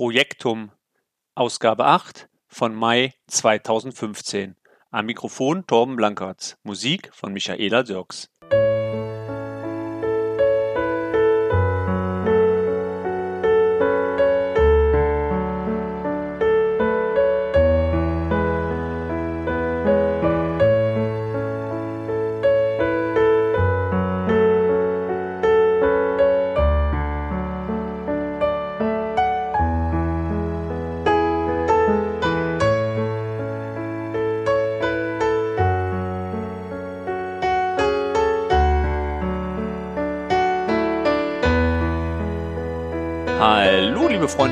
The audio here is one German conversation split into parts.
Projektum, Ausgabe 8 von Mai 2015. Am Mikrofon Torben Blankertz. Musik von Michaela Dirks.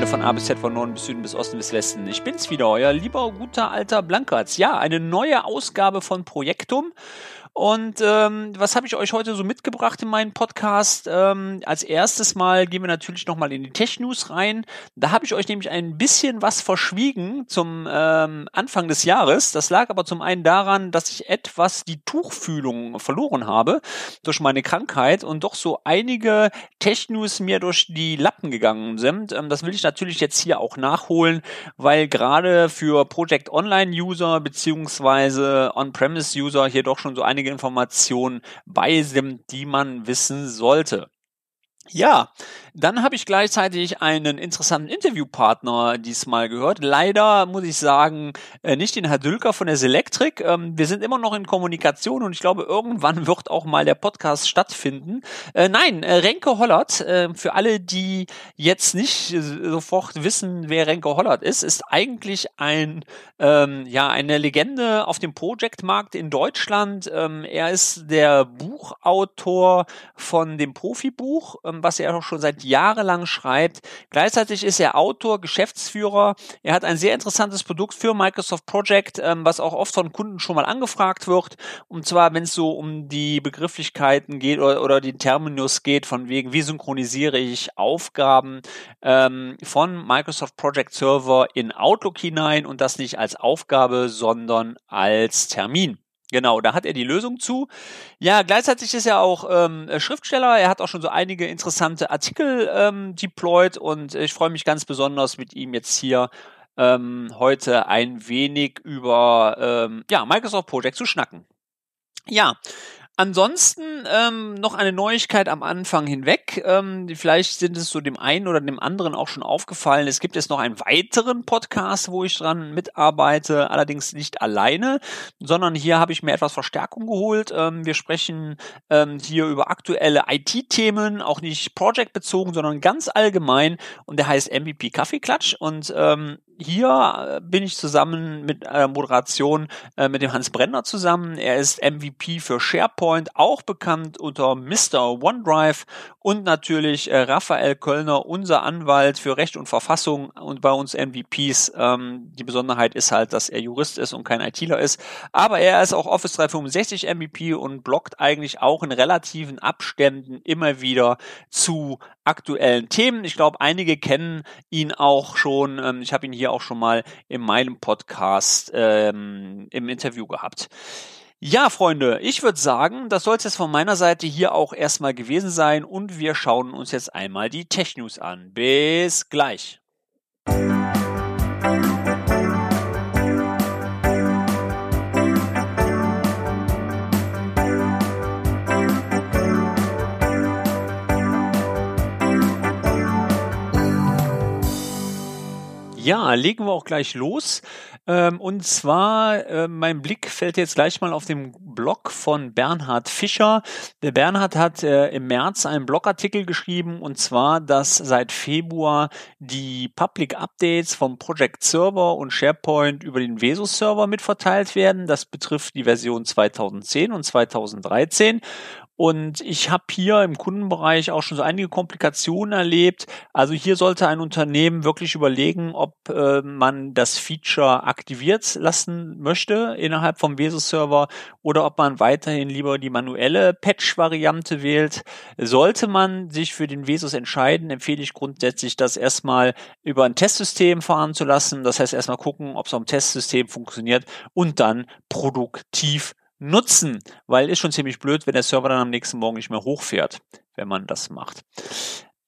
Von A bis Z, von Norden bis Süden bis Osten bis Westen. Ich bin's wieder, euer lieber, guter, alter Blankertz. Ja, eine neue Ausgabe von Projektum. Und ähm, was habe ich euch heute so mitgebracht in meinen Podcast? Ähm, als erstes Mal gehen wir natürlich nochmal in die Tech-News rein. Da habe ich euch nämlich ein bisschen was verschwiegen zum ähm, Anfang des Jahres. Das lag aber zum einen daran, dass ich etwas die Tuchfühlung verloren habe durch meine Krankheit und doch so einige Tech-News mir durch die Lappen gegangen sind. Ähm, das will ich natürlich jetzt hier auch nachholen, weil gerade für Project Online-User beziehungsweise On-Premise-User hier doch schon so einige Informationen bei sind, die man wissen sollte. Ja, dann habe ich gleichzeitig einen interessanten Interviewpartner diesmal gehört. Leider muss ich sagen, äh, nicht den Herr Dülker von der Selectric. Ähm, wir sind immer noch in Kommunikation und ich glaube, irgendwann wird auch mal der Podcast stattfinden. Äh, nein, äh, Renke Hollert, für alle, die jetzt nicht sofort wissen, wer Renke Hollert ist, ist eigentlich ein, ähm, ja, eine Legende auf dem Project-Markt in Deutschland. Ähm, er ist der Buchautor von dem Profibuch, was er auch schon seit jahrelang schreibt. Gleichzeitig ist er Autor, Geschäftsführer. Er hat ein sehr interessantes Produkt für Microsoft Project, ähm, was auch oft von Kunden schon mal angefragt wird. Und zwar, wenn es so um die Begrifflichkeiten geht oder, oder die Terminus geht, von wegen, wie synchronisiere ich Aufgaben ähm, von Microsoft Project Server in Outlook hinein und das nicht als Aufgabe, sondern als Termin. Genau, da hat er die Lösung zu. Ja, gleichzeitig ist er auch ähm, Schriftsteller. Er hat auch schon so einige interessante Artikel ähm, deployed und ich freue mich ganz besonders mit ihm jetzt hier ähm, heute ein wenig über ähm, ja, Microsoft Project zu schnacken. Ja, Ansonsten ähm, noch eine Neuigkeit am Anfang hinweg. Ähm, vielleicht sind es so dem einen oder dem anderen auch schon aufgefallen. Es gibt jetzt noch einen weiteren Podcast, wo ich dran mitarbeite, allerdings nicht alleine, sondern hier habe ich mir etwas Verstärkung geholt. Ähm, wir sprechen ähm, hier über aktuelle IT-Themen, auch nicht projectbezogen, sondern ganz allgemein. Und der heißt MVP Kaffeeklatsch. Und ähm, hier äh, bin ich zusammen mit äh, Moderation äh, mit dem Hans Brenner zusammen. Er ist MVP für SharePoint, auch bekannt unter Mr. OneDrive und natürlich äh, Raphael Kölner, unser Anwalt für Recht und Verfassung und bei uns MVPs. Ähm, die Besonderheit ist halt, dass er Jurist ist und kein ITler ist. Aber er ist auch Office 365 MVP und blockt eigentlich auch in relativen Abständen immer wieder zu aktuellen Themen. Ich glaube, einige kennen ihn auch schon. Ähm, ich habe ihn hier auch schon mal in meinem Podcast ähm, im Interview gehabt. Ja, Freunde, ich würde sagen, das soll es jetzt von meiner Seite hier auch erstmal gewesen sein und wir schauen uns jetzt einmal die Tech News an. Bis gleich. Ja, legen wir auch gleich los. Ähm, und zwar, äh, mein Blick fällt jetzt gleich mal auf den Blog von Bernhard Fischer. Der Bernhard hat äh, im März einen Blogartikel geschrieben und zwar, dass seit Februar die Public Updates vom Project Server und SharePoint über den Vesus Server mitverteilt werden. Das betrifft die Version 2010 und 2013. Und ich habe hier im Kundenbereich auch schon so einige Komplikationen erlebt. Also hier sollte ein Unternehmen wirklich überlegen, ob äh, man das Feature aktiviert lassen möchte innerhalb vom Vesus-Server oder ob man weiterhin lieber die manuelle Patch-Variante wählt. Sollte man sich für den Vesus entscheiden, empfehle ich grundsätzlich, das erstmal über ein Testsystem fahren zu lassen. Das heißt erstmal gucken, ob es am Testsystem funktioniert und dann produktiv nutzen, weil ist schon ziemlich blöd, wenn der Server dann am nächsten Morgen nicht mehr hochfährt, wenn man das macht.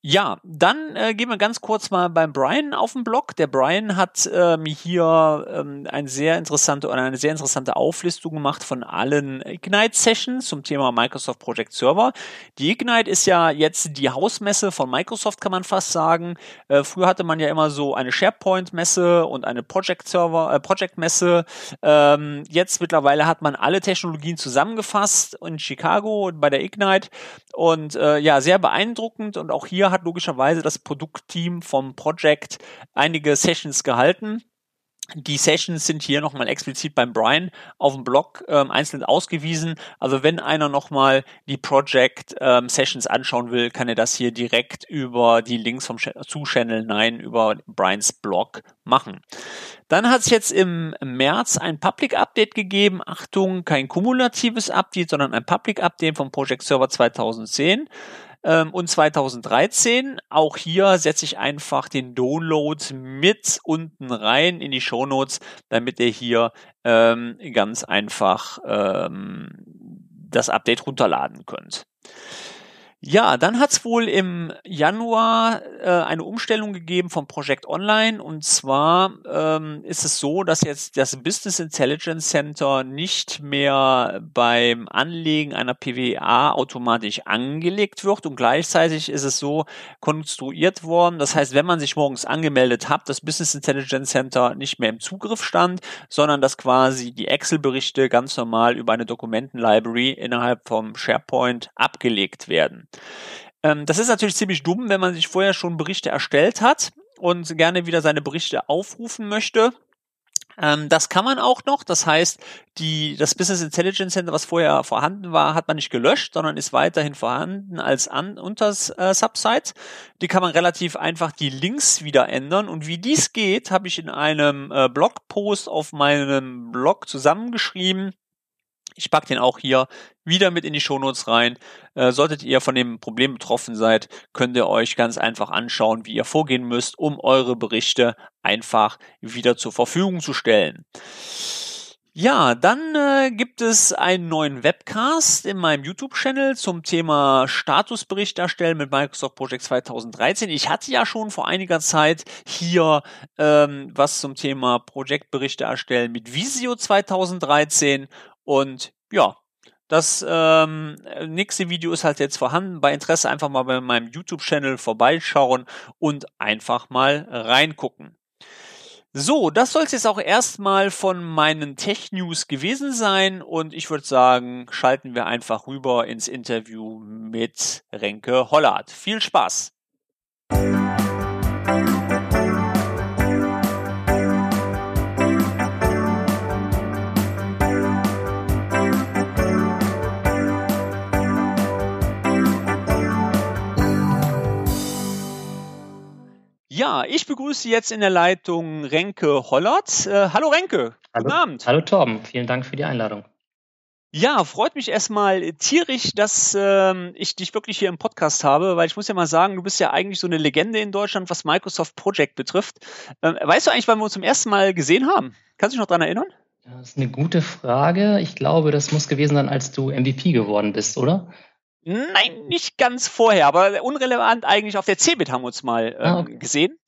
Ja, dann äh, gehen wir ganz kurz mal beim Brian auf den Blog. Der Brian hat ähm, hier ähm, ein sehr interessante oder eine sehr interessante Auflistung gemacht von allen Ignite Sessions zum Thema Microsoft Project Server. Die Ignite ist ja jetzt die Hausmesse von Microsoft, kann man fast sagen. Äh, früher hatte man ja immer so eine SharePoint Messe und eine Project Server, äh, Project Messe. Ähm, jetzt mittlerweile hat man alle Technologien zusammengefasst in Chicago bei der Ignite und äh, ja, sehr beeindruckend und auch hier hat logischerweise das Produktteam vom Project einige Sessions gehalten. Die Sessions sind hier nochmal explizit beim Brian auf dem Blog ähm, einzeln ausgewiesen. Also wenn einer nochmal die Project ähm, Sessions anschauen will, kann er das hier direkt über die Links vom zu Channel 9 über Brians Blog machen. Dann hat es jetzt im März ein Public Update gegeben. Achtung, kein kumulatives Update, sondern ein Public Update vom Project Server 2010 ähm, und 2013. Auch hier setze ich einfach den Download mit unten rein in die Show Notes, damit ihr hier ähm, ganz einfach ähm, das Update runterladen könnt. Ja, dann hat es wohl im Januar äh, eine Umstellung gegeben vom Projekt Online. Und zwar ähm, ist es so, dass jetzt das Business Intelligence Center nicht mehr beim Anlegen einer PWA automatisch angelegt wird. Und gleichzeitig ist es so konstruiert worden. Das heißt, wenn man sich morgens angemeldet hat, das Business Intelligence Center nicht mehr im Zugriff stand, sondern dass quasi die Excel-Berichte ganz normal über eine Dokumenten-Library innerhalb vom SharePoint abgelegt werden. Ähm, das ist natürlich ziemlich dumm, wenn man sich vorher schon Berichte erstellt hat und gerne wieder seine Berichte aufrufen möchte. Ähm, das kann man auch noch. Das heißt, die, das Business Intelligence Center, was vorher vorhanden war, hat man nicht gelöscht, sondern ist weiterhin vorhanden als an, unter äh, Subsite. Die kann man relativ einfach die Links wieder ändern. Und wie dies geht, habe ich in einem äh, Blogpost auf meinem Blog zusammengeschrieben. Ich packe den auch hier wieder mit in die Shownotes rein. Äh, solltet ihr von dem Problem betroffen seid, könnt ihr euch ganz einfach anschauen, wie ihr vorgehen müsst, um eure Berichte einfach wieder zur Verfügung zu stellen. Ja, dann äh, gibt es einen neuen Webcast in meinem YouTube-Channel zum Thema Statusbericht erstellen mit Microsoft Project 2013. Ich hatte ja schon vor einiger Zeit hier ähm, was zum Thema Projektberichte erstellen mit Visio 2013 und ja, das ähm, nächste Video ist halt jetzt vorhanden. Bei Interesse einfach mal bei meinem YouTube-Channel vorbeischauen und einfach mal reingucken. So, das soll es jetzt auch erstmal von meinen Tech-News gewesen sein und ich würde sagen, schalten wir einfach rüber ins Interview mit Renke Hollard. Viel Spaß! Ja, ich begrüße jetzt in der Leitung Renke Hollert. Äh, hallo Renke. Hallo. Guten Abend. Hallo Torben, vielen Dank für die Einladung. Ja, freut mich erstmal tierisch, dass ähm, ich dich wirklich hier im Podcast habe, weil ich muss ja mal sagen, du bist ja eigentlich so eine Legende in Deutschland, was Microsoft Project betrifft. Ähm, weißt du eigentlich, wann wir uns zum ersten Mal gesehen haben? Kannst du dich noch daran erinnern? Das ist eine gute Frage. Ich glaube, das muss gewesen sein, als du MVP geworden bist, oder? Nein, nicht ganz vorher, aber unrelevant eigentlich. Auf der CeBIT haben wir uns mal ähm, ah, okay. gesehen.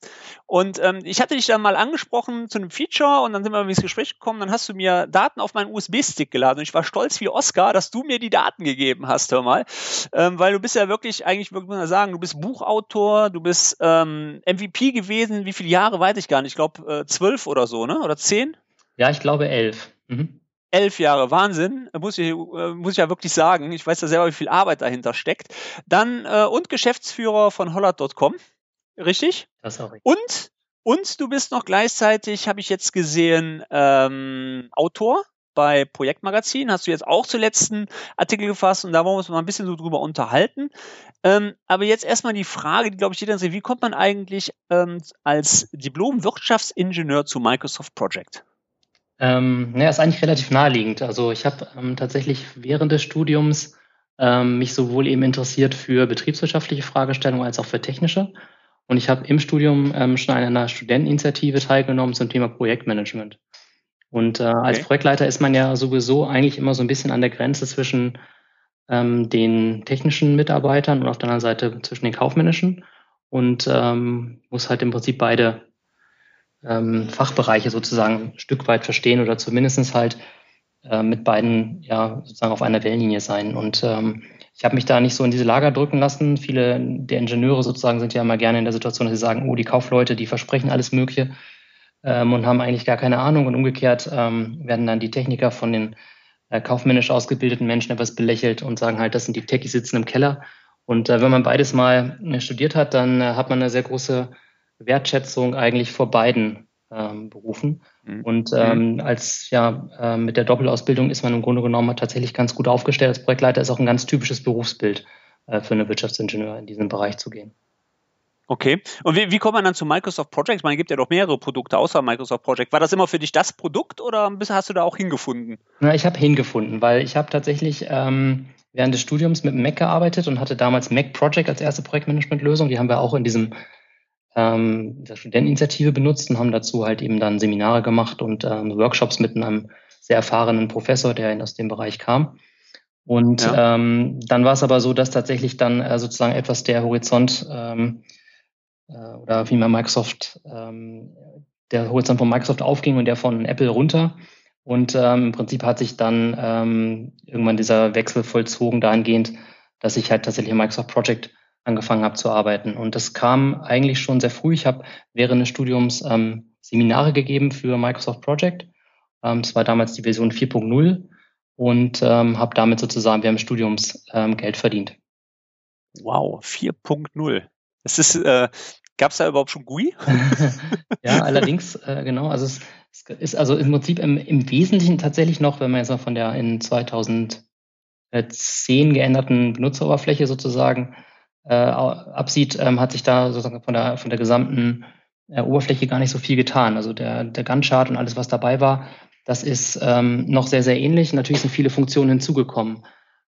Und ähm, ich hatte dich dann mal angesprochen zu einem Feature und dann sind wir ins Gespräch gekommen. Dann hast du mir Daten auf meinen USB-Stick geladen und ich war stolz wie Oscar, dass du mir die Daten gegeben hast, hör mal. Ähm, weil du bist ja wirklich, eigentlich würde man sagen, du bist Buchautor, du bist ähm, MVP gewesen. Wie viele Jahre weiß ich gar nicht? Ich glaube äh, zwölf oder so, ne? Oder zehn? Ja, ich glaube elf. Mhm elf Jahre Wahnsinn, muss ich, äh, muss ich ja wirklich sagen. Ich weiß ja selber, wie viel Arbeit dahinter steckt. Dann äh, und Geschäftsführer von Hollard.com, richtig? Das auch richtig. Und und du bist noch gleichzeitig, habe ich jetzt gesehen, ähm, Autor bei Projektmagazin. Hast du jetzt auch zuletzt einen Artikel gefasst und da wollen wir uns mal ein bisschen so drüber unterhalten. Ähm, aber jetzt erstmal die Frage, die glaube ich jeder interessiert, wie kommt man eigentlich ähm, als Diplom-Wirtschaftsingenieur zu Microsoft Project? Ähm, naja, ist eigentlich relativ naheliegend. Also ich habe ähm, tatsächlich während des Studiums ähm, mich sowohl eben interessiert für betriebswirtschaftliche Fragestellungen als auch für technische. Und ich habe im Studium ähm, schon an einer Studenteninitiative teilgenommen zum Thema Projektmanagement. Und äh, okay. als Projektleiter ist man ja sowieso eigentlich immer so ein bisschen an der Grenze zwischen ähm, den technischen Mitarbeitern und auf der anderen Seite zwischen den kaufmännischen. und ähm, muss halt im Prinzip beide ähm, Fachbereiche sozusagen ein Stück weit verstehen oder zumindestens halt äh, mit beiden ja sozusagen auf einer Wellenlinie sein. Und ähm, ich habe mich da nicht so in diese Lager drücken lassen. Viele der Ingenieure sozusagen sind ja immer gerne in der Situation, dass sie sagen, oh, die Kaufleute, die versprechen alles Mögliche ähm, und haben eigentlich gar keine Ahnung. Und umgekehrt ähm, werden dann die Techniker von den äh, kaufmännisch ausgebildeten Menschen etwas belächelt und sagen halt, das sind die Techies sitzen im Keller. Und äh, wenn man beides mal äh, studiert hat, dann äh, hat man eine sehr große Wertschätzung eigentlich vor beiden ähm, Berufen. Mhm. Und mhm. ähm, als ja äh, mit der Doppelausbildung ist man im Grunde genommen tatsächlich ganz gut aufgestellt. Als Projektleiter ist auch ein ganz typisches Berufsbild äh, für einen Wirtschaftsingenieur in diesen Bereich zu gehen. Okay. Und wie, wie kommt man dann zu Microsoft Project? Man gibt ja doch mehrere Produkte außer Microsoft Project. War das immer für dich das Produkt oder hast du da auch hingefunden? Na, ich habe hingefunden, weil ich habe tatsächlich ähm, während des Studiums mit Mac gearbeitet und hatte damals Mac Project als erste Projektmanagementlösung. Die haben wir auch in diesem ähm, der Studenteninitiative benutzt und haben dazu halt eben dann Seminare gemacht und ähm, Workshops mit einem sehr erfahrenen Professor, der aus dem Bereich kam. Und ja. ähm, dann war es aber so, dass tatsächlich dann äh, sozusagen etwas der Horizont ähm, äh, oder wie man Microsoft, ähm, der Horizont von Microsoft aufging und der von Apple runter. Und ähm, im Prinzip hat sich dann ähm, irgendwann dieser Wechsel vollzogen dahingehend, dass ich halt tatsächlich Microsoft Project angefangen habe zu arbeiten. Und das kam eigentlich schon sehr früh. Ich habe während des Studiums ähm, Seminare gegeben für Microsoft Project. Ähm, das war damals die Version 4.0 und ähm, habe damit sozusagen während des Studiums ähm, Geld verdient. Wow, 4.0. Es ist, äh, gab es da überhaupt schon GUI? ja, allerdings, äh, genau. Also es, es, ist also im Prinzip im, im Wesentlichen tatsächlich noch, wenn man jetzt noch von der in 2010 geänderten Benutzeroberfläche sozusagen äh, absieht, ähm, hat sich da sozusagen von der, von der gesamten äh, Oberfläche gar nicht so viel getan. Also der, der Gantt-Chart und alles, was dabei war, das ist ähm, noch sehr, sehr ähnlich. Natürlich sind viele Funktionen hinzugekommen.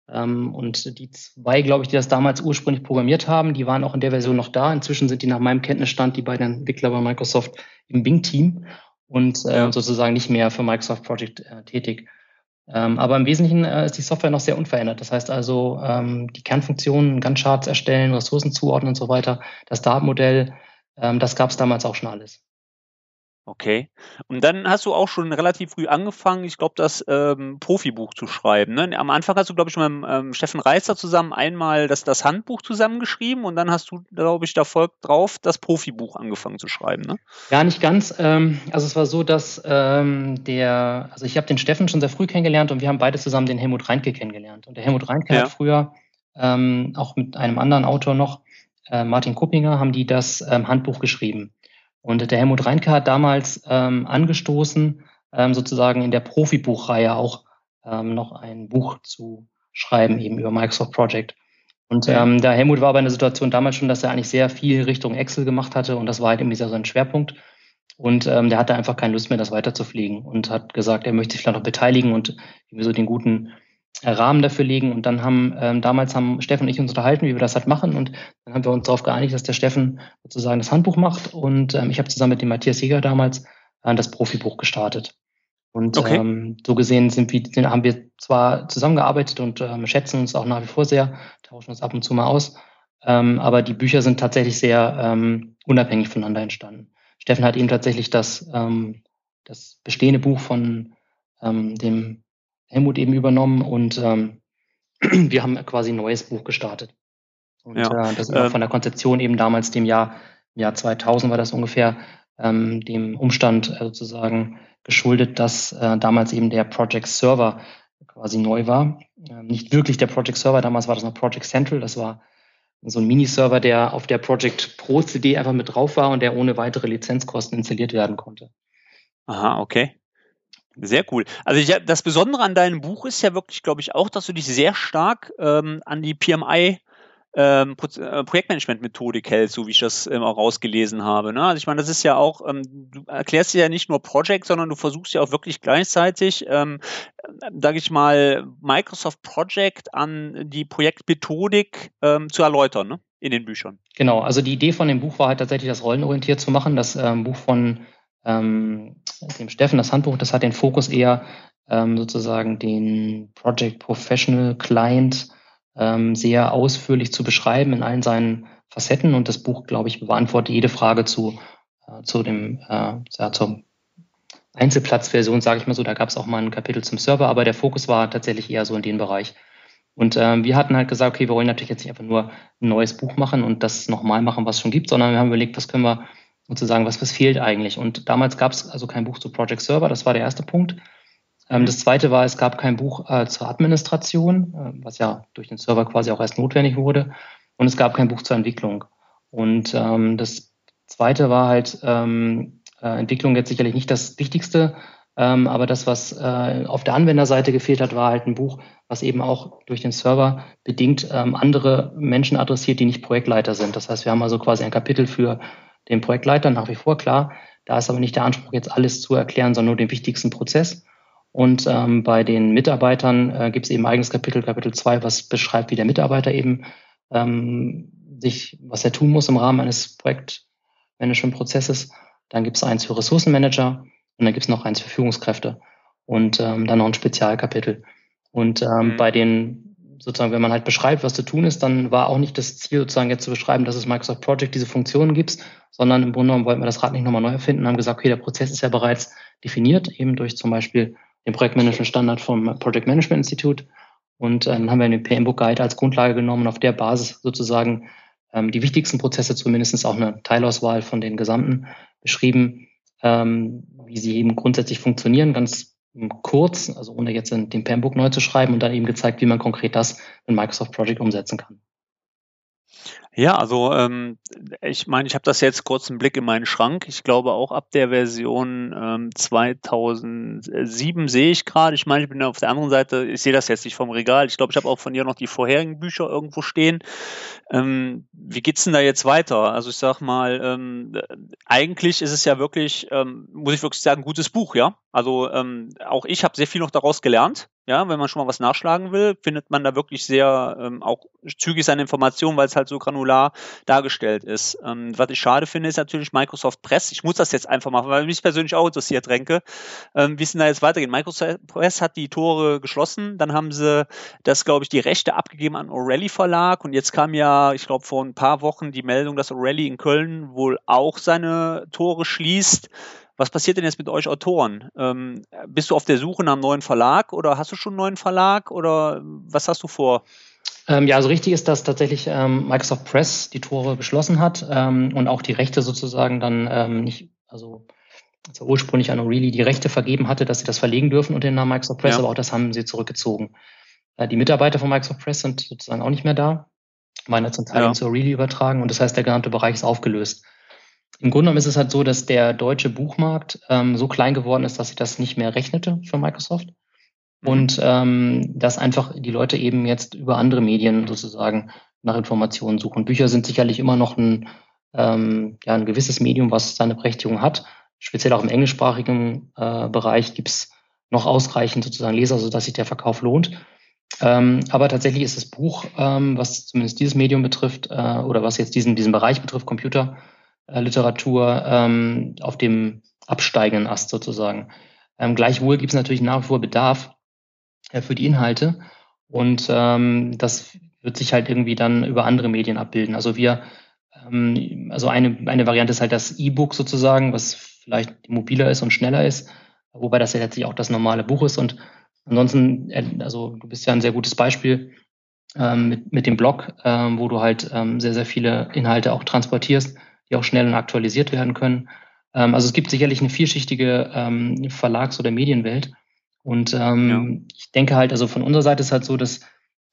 Ähm, und die zwei, glaube ich, die das damals ursprünglich programmiert haben, die waren auch in der Version noch da. Inzwischen sind die nach meinem Kenntnisstand, die beiden Entwickler bei Microsoft im Bing-Team und äh, sozusagen nicht mehr für Microsoft Project äh, tätig. Ähm, aber im Wesentlichen äh, ist die Software noch sehr unverändert. Das heißt also, ähm, die Kernfunktionen, Gantt-Charts erstellen, Ressourcen zuordnen und so weiter, das Datenmodell, ähm, das gab es damals auch schon alles. Okay. Und dann hast du auch schon relativ früh angefangen, ich glaube, das ähm, Profibuch zu schreiben. Ne? Am Anfang hast du, glaube ich, mit ähm, Steffen Reißer zusammen einmal das, das Handbuch zusammengeschrieben und dann hast du, glaube ich, da folgt drauf das Profibuch angefangen zu schreiben. Ne? Ja, nicht ganz. Ähm, also es war so, dass ähm, der, also ich habe den Steffen schon sehr früh kennengelernt und wir haben beide zusammen den Helmut Reinke kennengelernt. Und der Helmut Reinke ja. hat früher ähm, auch mit einem anderen Autor noch, äh, Martin Kuppinger, haben die das ähm, Handbuch geschrieben. Und der Helmut Reinke hat damals ähm, angestoßen, ähm, sozusagen in der Profibuchreihe auch ähm, noch ein Buch zu schreiben, eben über Microsoft Project. Und ähm, der Helmut war aber in der Situation damals schon, dass er eigentlich sehr viel Richtung Excel gemacht hatte und das war halt irgendwie so ein Schwerpunkt. Und ähm, der hatte einfach keine Lust mehr, das weiterzufliegen und hat gesagt, er möchte sich vielleicht noch beteiligen und irgendwie so den guten Rahmen dafür legen. Und dann haben ähm, damals haben Steffen und ich uns unterhalten, wie wir das halt machen. Und dann haben wir uns darauf geeinigt, dass der Steffen sozusagen das Handbuch macht. Und ähm, ich habe zusammen mit dem Matthias Jäger damals äh, das Profibuch gestartet. Und okay. ähm, so gesehen sind wir, haben wir zwar zusammengearbeitet und ähm, schätzen uns auch nach wie vor sehr, tauschen uns ab und zu mal aus. Ähm, aber die Bücher sind tatsächlich sehr ähm, unabhängig voneinander entstanden. Steffen hat eben tatsächlich das, ähm, das bestehende Buch von ähm, dem Helmut eben übernommen und ähm, wir haben quasi ein neues Buch gestartet. Und ja. äh, das auch ähm, von der Konzeption eben damals dem Jahr, Jahr 2000 war das ungefähr, ähm, dem Umstand äh, sozusagen geschuldet, dass äh, damals eben der Project Server quasi neu war. Ähm, nicht wirklich der Project Server, damals war das noch Project Central, das war so ein Miniserver, der auf der Project Pro CD einfach mit drauf war und der ohne weitere Lizenzkosten installiert werden konnte. Aha, okay. Sehr cool. Also ich, das Besondere an deinem Buch ist ja wirklich, glaube ich, auch, dass du dich sehr stark ähm, an die PMI ähm, Pro äh, Projektmanagement-Methodik hältst, so wie ich das ähm, auch rausgelesen habe. Ne? Also ich meine, das ist ja auch, ähm, du erklärst ja nicht nur Project, sondern du versuchst ja auch wirklich gleichzeitig, ähm, sage ich mal, Microsoft Project an die Projektmethodik ähm, zu erläutern ne? in den Büchern. Genau, also die Idee von dem Buch war halt tatsächlich, das rollenorientiert zu machen. Das ähm, Buch von ähm, dem Steffen, das Handbuch, das hat den Fokus eher ähm, sozusagen den Project Professional Client ähm, sehr ausführlich zu beschreiben in allen seinen Facetten und das Buch, glaube ich, beantwortet jede Frage zu, äh, zu dem, äh, ja, zur Einzelplatzversion, sage ich mal so. Da gab es auch mal ein Kapitel zum Server, aber der Fokus war tatsächlich eher so in den Bereich. Und ähm, wir hatten halt gesagt, okay, wir wollen natürlich jetzt nicht einfach nur ein neues Buch machen und das nochmal machen, was es schon gibt, sondern wir haben überlegt, was können wir sozusagen, was, was fehlt eigentlich. Und damals gab es also kein Buch zu Project Server, das war der erste Punkt. Ähm, das zweite war, es gab kein Buch äh, zur Administration, äh, was ja durch den Server quasi auch erst notwendig wurde. Und es gab kein Buch zur Entwicklung. Und ähm, das zweite war halt, ähm, äh, Entwicklung jetzt sicherlich nicht das Wichtigste, ähm, aber das, was äh, auf der Anwenderseite gefehlt hat, war halt ein Buch, was eben auch durch den Server bedingt ähm, andere Menschen adressiert, die nicht Projektleiter sind. Das heißt, wir haben also quasi ein Kapitel für den Projektleiter nach wie vor klar. Da ist aber nicht der Anspruch, jetzt alles zu erklären, sondern nur den wichtigsten Prozess. Und ähm, bei den Mitarbeitern äh, gibt es eben ein eigenes Kapitel, Kapitel 2, was beschreibt, wie der Mitarbeiter eben ähm, sich, was er tun muss im Rahmen eines Projektmanagement-Prozesses. Dann gibt es eins für Ressourcenmanager und dann gibt es noch eins für Führungskräfte und ähm, dann noch ein Spezialkapitel. Und ähm, mhm. bei den, sozusagen, wenn man halt beschreibt, was zu tun ist, dann war auch nicht das Ziel, sozusagen jetzt zu beschreiben, dass es Microsoft Project diese Funktionen gibt, sondern im Grunde genommen wollten wir das Rad nicht nochmal neu erfinden und haben gesagt, okay, der Prozess ist ja bereits definiert, eben durch zum Beispiel den Projektmanagement-Standard vom Project Management Institute. Und äh, dann haben wir den PMBOK Guide als Grundlage genommen und auf der Basis sozusagen ähm, die wichtigsten Prozesse, zumindest auch eine Teilauswahl von den gesamten, beschrieben, ähm, wie sie eben grundsätzlich funktionieren, ganz kurz, also ohne jetzt den PMBOK neu zu schreiben und dann eben gezeigt, wie man konkret das in Microsoft Project umsetzen kann. Ja, also ähm, ich meine, ich habe das jetzt kurz einen Blick in meinen Schrank. Ich glaube auch ab der Version ähm, 2007 sehe ich gerade. Ich meine, ich bin auf der anderen Seite, ich sehe das jetzt nicht vom Regal. Ich glaube, ich habe auch von dir noch die vorherigen Bücher irgendwo stehen. Ähm, wie geht's denn da jetzt weiter? Also ich sag mal, ähm, eigentlich ist es ja wirklich, ähm, muss ich wirklich sagen, gutes Buch, ja. Also ähm, auch ich habe sehr viel noch daraus gelernt. Ja, wenn man schon mal was nachschlagen will, findet man da wirklich sehr ähm, auch zügig seine Informationen, weil es halt so granular dargestellt ist. Ähm, was ich schade finde, ist natürlich Microsoft Press. Ich muss das jetzt einfach machen, weil mich persönlich auch interessiert, Renke. Ähm, wie es denn da jetzt weitergeht? Microsoft Press hat die Tore geschlossen, dann haben sie das, glaube ich, die Rechte abgegeben an O'Reilly Verlag und jetzt kam ja, ich glaube, vor ein paar Wochen die Meldung, dass O'Reilly in Köln wohl auch seine Tore schließt. Was passiert denn jetzt mit euch Autoren? Ähm, bist du auf der Suche nach einem neuen Verlag oder hast du schon einen neuen Verlag oder was hast du vor? Ähm, ja, also richtig ist, dass tatsächlich ähm, Microsoft Press die Tore geschlossen hat ähm, und auch die Rechte sozusagen dann ähm, nicht, also, also ursprünglich an O'Reilly die Rechte vergeben hatte, dass sie das verlegen dürfen unter dem Namen Microsoft Press, ja. aber auch das haben sie zurückgezogen. Äh, die Mitarbeiter von Microsoft Press sind sozusagen auch nicht mehr da, jetzt in Teilen ja. zu O'Reilly übertragen und das heißt, der gesamte Bereich ist aufgelöst. Im Grunde genommen ist es halt so, dass der deutsche Buchmarkt ähm, so klein geworden ist, dass sich das nicht mehr rechnete für Microsoft. Mhm. Und ähm, dass einfach die Leute eben jetzt über andere Medien sozusagen nach Informationen suchen. Bücher sind sicherlich immer noch ein, ähm, ja, ein gewisses Medium, was seine Berechtigung hat. Speziell auch im englischsprachigen äh, Bereich gibt es noch ausreichend sozusagen Leser, sodass sich der Verkauf lohnt. Ähm, aber tatsächlich ist das Buch, ähm, was zumindest dieses Medium betrifft, äh, oder was jetzt diesen, diesen Bereich betrifft, Computer, äh, ähm, auf dem absteigenden Ast sozusagen. Ähm, gleichwohl gibt es natürlich nach wie vor Bedarf äh, für die Inhalte und ähm, das wird sich halt irgendwie dann über andere Medien abbilden. Also wir, ähm, also eine, eine Variante ist halt das E-Book sozusagen, was vielleicht mobiler ist und schneller ist, wobei das ja letztlich auch das normale Buch ist und ansonsten, äh, also du bist ja ein sehr gutes Beispiel ähm, mit, mit dem Blog, ähm, wo du halt ähm, sehr, sehr viele Inhalte auch transportierst die auch schnell und aktualisiert werden können. Ähm, also es gibt sicherlich eine vielschichtige ähm, Verlags- oder Medienwelt. Und ähm, ja. ich denke halt, also von unserer Seite ist halt so, dass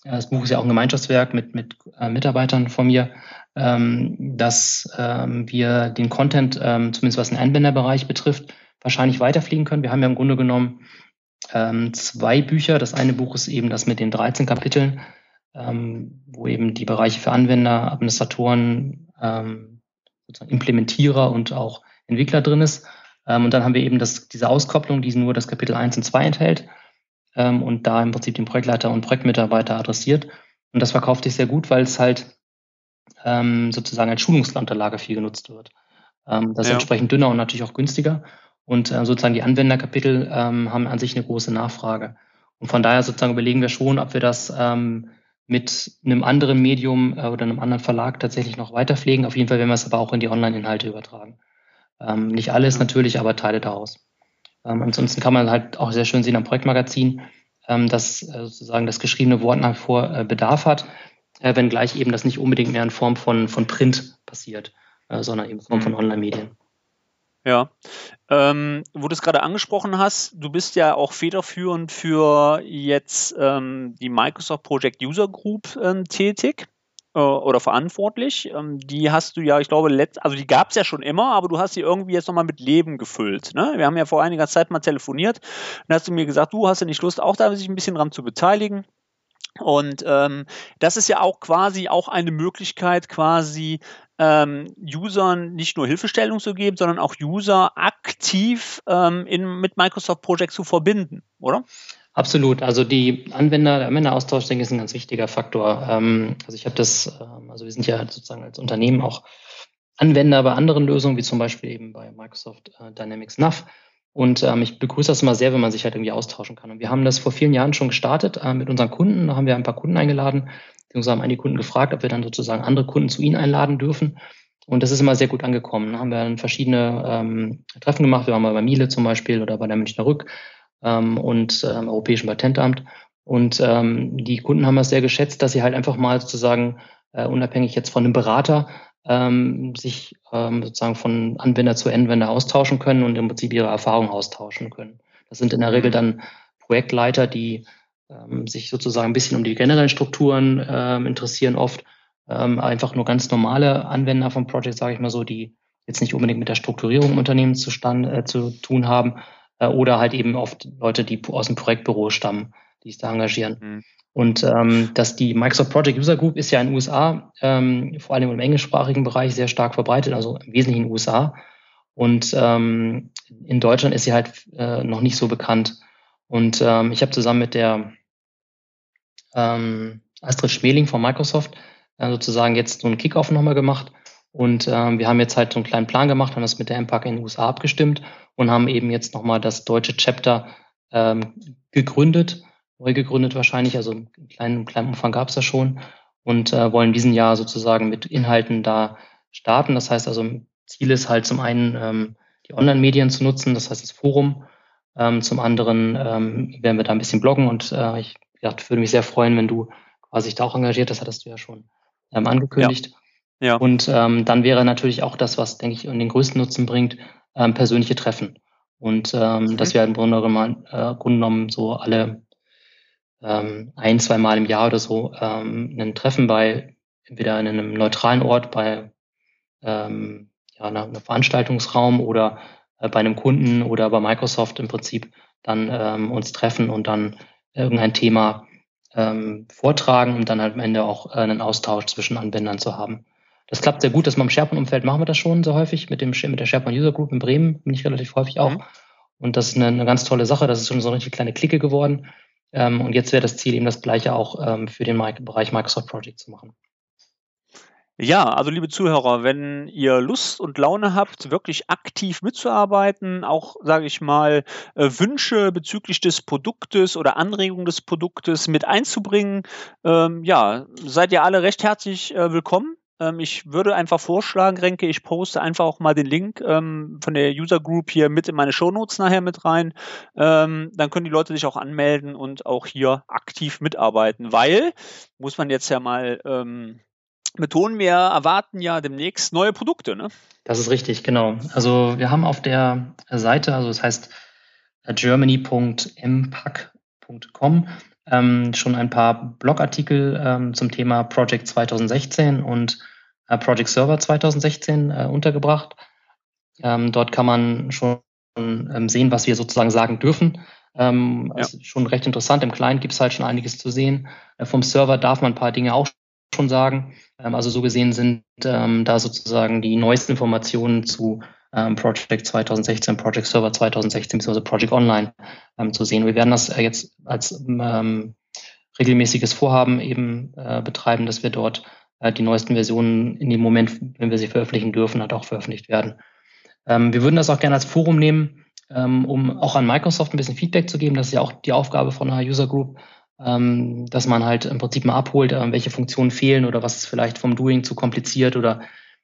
äh, das Buch ist ja auch ein Gemeinschaftswerk mit, mit äh, Mitarbeitern von mir, ähm, dass ähm, wir den Content, ähm, zumindest was den Anwenderbereich betrifft, wahrscheinlich weiterfliegen können. Wir haben ja im Grunde genommen ähm, zwei Bücher. Das eine Buch ist eben das mit den 13 Kapiteln, ähm, wo eben die Bereiche für Anwender, Administratoren, ähm, sozusagen Implementierer und auch Entwickler drin ist. Ähm, und dann haben wir eben das, diese Auskopplung, die nur das Kapitel 1 und 2 enthält ähm, und da im Prinzip den Projektleiter und Projektmitarbeiter adressiert. Und das verkauft sich sehr gut, weil es halt ähm, sozusagen als Schulungsunterlage viel genutzt wird. Das ist ja. entsprechend dünner und natürlich auch günstiger. Und äh, sozusagen die Anwenderkapitel haben an sich eine große Nachfrage. Und von daher sozusagen überlegen wir schon, ob wir das mit einem anderen Medium äh, oder einem anderen Verlag tatsächlich noch weiterpflegen. Auf jeden Fall werden wir es aber auch in die Online-Inhalte übertragen. Ähm, nicht alles natürlich, aber Teile daraus. Ähm, ansonsten kann man halt auch sehr schön sehen am Projektmagazin, ähm, dass äh, sozusagen das geschriebene Wort nach wie vor äh, Bedarf hat, äh, wenngleich eben das nicht unbedingt mehr in Form von, von Print passiert, äh, sondern eben in Form von mhm. Online-Medien. Ja, ähm, wo du es gerade angesprochen hast, du bist ja auch federführend für jetzt ähm, die Microsoft Project User Group ähm, tätig äh, oder verantwortlich. Ähm, die hast du ja, ich glaube, letzt, also die gab es ja schon immer, aber du hast sie irgendwie jetzt nochmal mit Leben gefüllt. Ne? Wir haben ja vor einiger Zeit mal telefoniert und hast du mir gesagt, du hast ja nicht Lust, auch da sich ein bisschen dran zu beteiligen. Und ähm, das ist ja auch quasi auch eine Möglichkeit, quasi ähm, Usern nicht nur Hilfestellung zu geben, sondern auch User aktiv ähm, in, mit Microsoft Project zu verbinden, oder? Absolut. Also die Anwender, der Anwenderaustausch, denke ich, ist ein ganz wichtiger Faktor. Ähm, also ich habe das, ähm, also wir sind ja sozusagen als Unternehmen auch Anwender bei anderen Lösungen, wie zum Beispiel eben bei Microsoft äh, Dynamics NAV. Und ähm, ich begrüße das immer sehr, wenn man sich halt irgendwie austauschen kann. Und wir haben das vor vielen Jahren schon gestartet äh, mit unseren Kunden. Da haben wir ein paar Kunden eingeladen, beziehungsweise haben einige Kunden gefragt, ob wir dann sozusagen andere Kunden zu ihnen einladen dürfen. Und das ist immer sehr gut angekommen. Da haben wir dann verschiedene Treffen gemacht. Wir waren mal bei Miele zum Beispiel oder bei der Münchner Rück ähm, und ähm, Europäischen Patentamt. Und ähm, die Kunden haben das sehr geschätzt, dass sie halt einfach mal sozusagen äh, unabhängig jetzt von einem Berater ähm, sich ähm, sozusagen von Anwender zu Anwender austauschen können und im Prinzip ihre Erfahrungen austauschen können. Das sind in der Regel dann Projektleiter, die ähm, sich sozusagen ein bisschen um die generellen Strukturen ähm, interessieren, oft ähm, einfach nur ganz normale Anwender vom Project, sage ich mal so, die jetzt nicht unbedingt mit der Strukturierung im Unternehmen zustande, äh, zu tun haben, äh, oder halt eben oft Leute, die aus dem Projektbüro stammen, die sich da engagieren. Mhm. Und ähm, dass die Microsoft Project User Group ist ja in den USA, ähm, vor allem im englischsprachigen Bereich, sehr stark verbreitet, also im Wesentlichen in den USA. Und ähm, in Deutschland ist sie halt äh, noch nicht so bekannt. Und ähm, ich habe zusammen mit der ähm, Astrid Schmeling von Microsoft äh, sozusagen jetzt so einen Kickoff nochmal gemacht. Und ähm, wir haben jetzt halt so einen kleinen Plan gemacht, haben das mit der MPAC in den USA abgestimmt und haben eben jetzt nochmal das deutsche Chapter ähm, gegründet neu gegründet wahrscheinlich, also im kleinen, kleinen Umfang gab es das schon und äh, wollen diesen Jahr sozusagen mit Inhalten da starten. Das heißt also, Ziel ist halt zum einen ähm, die Online-Medien zu nutzen, das heißt das Forum. Ähm, zum anderen ähm, werden wir da ein bisschen bloggen und äh, ich ja, würde mich sehr freuen, wenn du quasi da auch engagiert, das hattest du ja schon ähm, angekündigt. Ja. ja. Und ähm, dann wäre natürlich auch das, was, denke ich, den größten Nutzen bringt, ähm, persönliche Treffen. Und ähm, mhm. das wäre im Grunde genommen, äh, Grunde genommen so alle ähm, ein, zwei Mal im Jahr oder so ähm, ein Treffen bei entweder in einem neutralen Ort, bei ähm, ja, einem Veranstaltungsraum oder äh, bei einem Kunden oder bei Microsoft im Prinzip dann ähm, uns treffen und dann irgendein Thema ähm, vortragen und dann halt am Ende auch äh, einen Austausch zwischen Anwendern zu haben. Das klappt sehr gut, dass man im SharePoint-Umfeld machen wir das schon so häufig. Mit, dem, mit der SharePoint User Group in Bremen bin ich relativ häufig auch. Mhm. Und das ist eine, eine, ganz tolle Sache. Das ist schon so eine richtig kleine Clique geworden. Ähm, und jetzt wäre das Ziel, eben das Gleiche auch ähm, für den Bereich Microsoft Project zu machen. Ja, also liebe Zuhörer, wenn ihr Lust und Laune habt, wirklich aktiv mitzuarbeiten, auch, sage ich mal, äh, Wünsche bezüglich des Produktes oder Anregungen des Produktes mit einzubringen, ähm, ja, seid ihr alle recht herzlich äh, willkommen. Ähm, ich würde einfach vorschlagen, Renke, ich poste einfach auch mal den Link ähm, von der User Group hier mit in meine Shownotes nachher mit rein. Ähm, dann können die Leute sich auch anmelden und auch hier aktiv mitarbeiten, weil, muss man jetzt ja mal ähm, betonen, wir erwarten ja demnächst neue Produkte. Ne? Das ist richtig, genau. Also wir haben auf der Seite, also das heißt germany.mpac.com, ähm, schon ein paar Blogartikel ähm, zum Thema Project 2016 und äh, Project Server 2016 äh, untergebracht. Ähm, dort kann man schon ähm, sehen, was wir sozusagen sagen dürfen. Ähm, ja. ist schon recht interessant. Im Client gibt es halt schon einiges zu sehen. Äh, vom Server darf man ein paar Dinge auch schon sagen. Ähm, also so gesehen sind ähm, da sozusagen die neuesten Informationen zu ähm, Project 2016, Project Server 2016 bzw. Project Online zu sehen. Wir werden das äh, jetzt als regelmäßiges Vorhaben eben äh, betreiben, dass wir dort äh, die neuesten Versionen in dem Moment, wenn wir sie veröffentlichen dürfen, halt auch veröffentlicht werden. Ähm, wir würden das auch gerne als Forum nehmen, ähm, um auch an Microsoft ein bisschen Feedback zu geben. Das ist ja auch die Aufgabe von einer User Group, ähm, dass man halt im Prinzip mal abholt, äh, welche Funktionen fehlen oder was ist vielleicht vom Doing zu kompliziert oder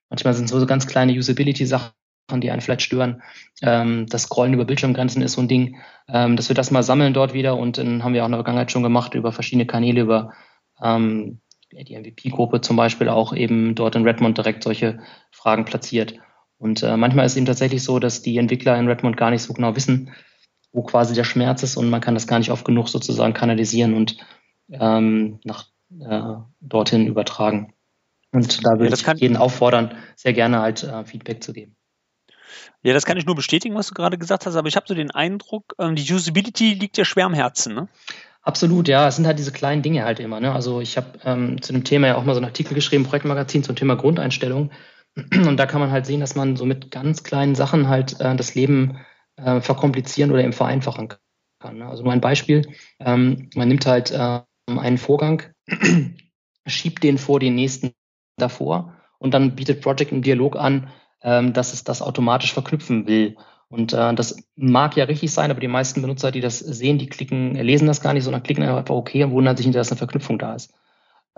manchmal sind so ganz kleine Usability-Sachen, die einen vielleicht stören. Das Scrollen über Bildschirmgrenzen ist so ein Ding, dass wir das mal sammeln dort wieder und dann haben wir auch in der Vergangenheit schon gemacht über verschiedene Kanäle, über ähm, die MVP-Gruppe zum Beispiel auch eben dort in Redmond direkt solche Fragen platziert. Und äh, manchmal ist es eben tatsächlich so, dass die Entwickler in Redmond gar nicht so genau wissen, wo quasi der Schmerz ist und man kann das gar nicht oft genug sozusagen kanalisieren und ähm, nach äh, dorthin übertragen. Und da würde ja, ich jeden auffordern, sehr gerne halt äh, Feedback zu geben. Ja, das kann ich nur bestätigen, was du gerade gesagt hast, aber ich habe so den Eindruck, ähm, die Usability liegt ja schwer am Herzen, ne? Absolut, ja. Es sind halt diese kleinen Dinge halt immer. Ne? Also ich habe ähm, zu dem Thema ja auch mal so einen Artikel geschrieben, Projektmagazin zum Thema Grundeinstellung. Und da kann man halt sehen, dass man so mit ganz kleinen Sachen halt äh, das Leben äh, verkomplizieren oder eben vereinfachen kann. Ne? Also nur ein Beispiel. Ähm, man nimmt halt äh, einen Vorgang, schiebt den vor den nächsten davor und dann bietet Project im Dialog an, ähm, dass es das automatisch verknüpfen will. Und äh, das mag ja richtig sein, aber die meisten Benutzer, die das sehen, die klicken, lesen das gar nicht, sondern klicken einfach okay und wundern sich nicht, dass eine Verknüpfung da ist.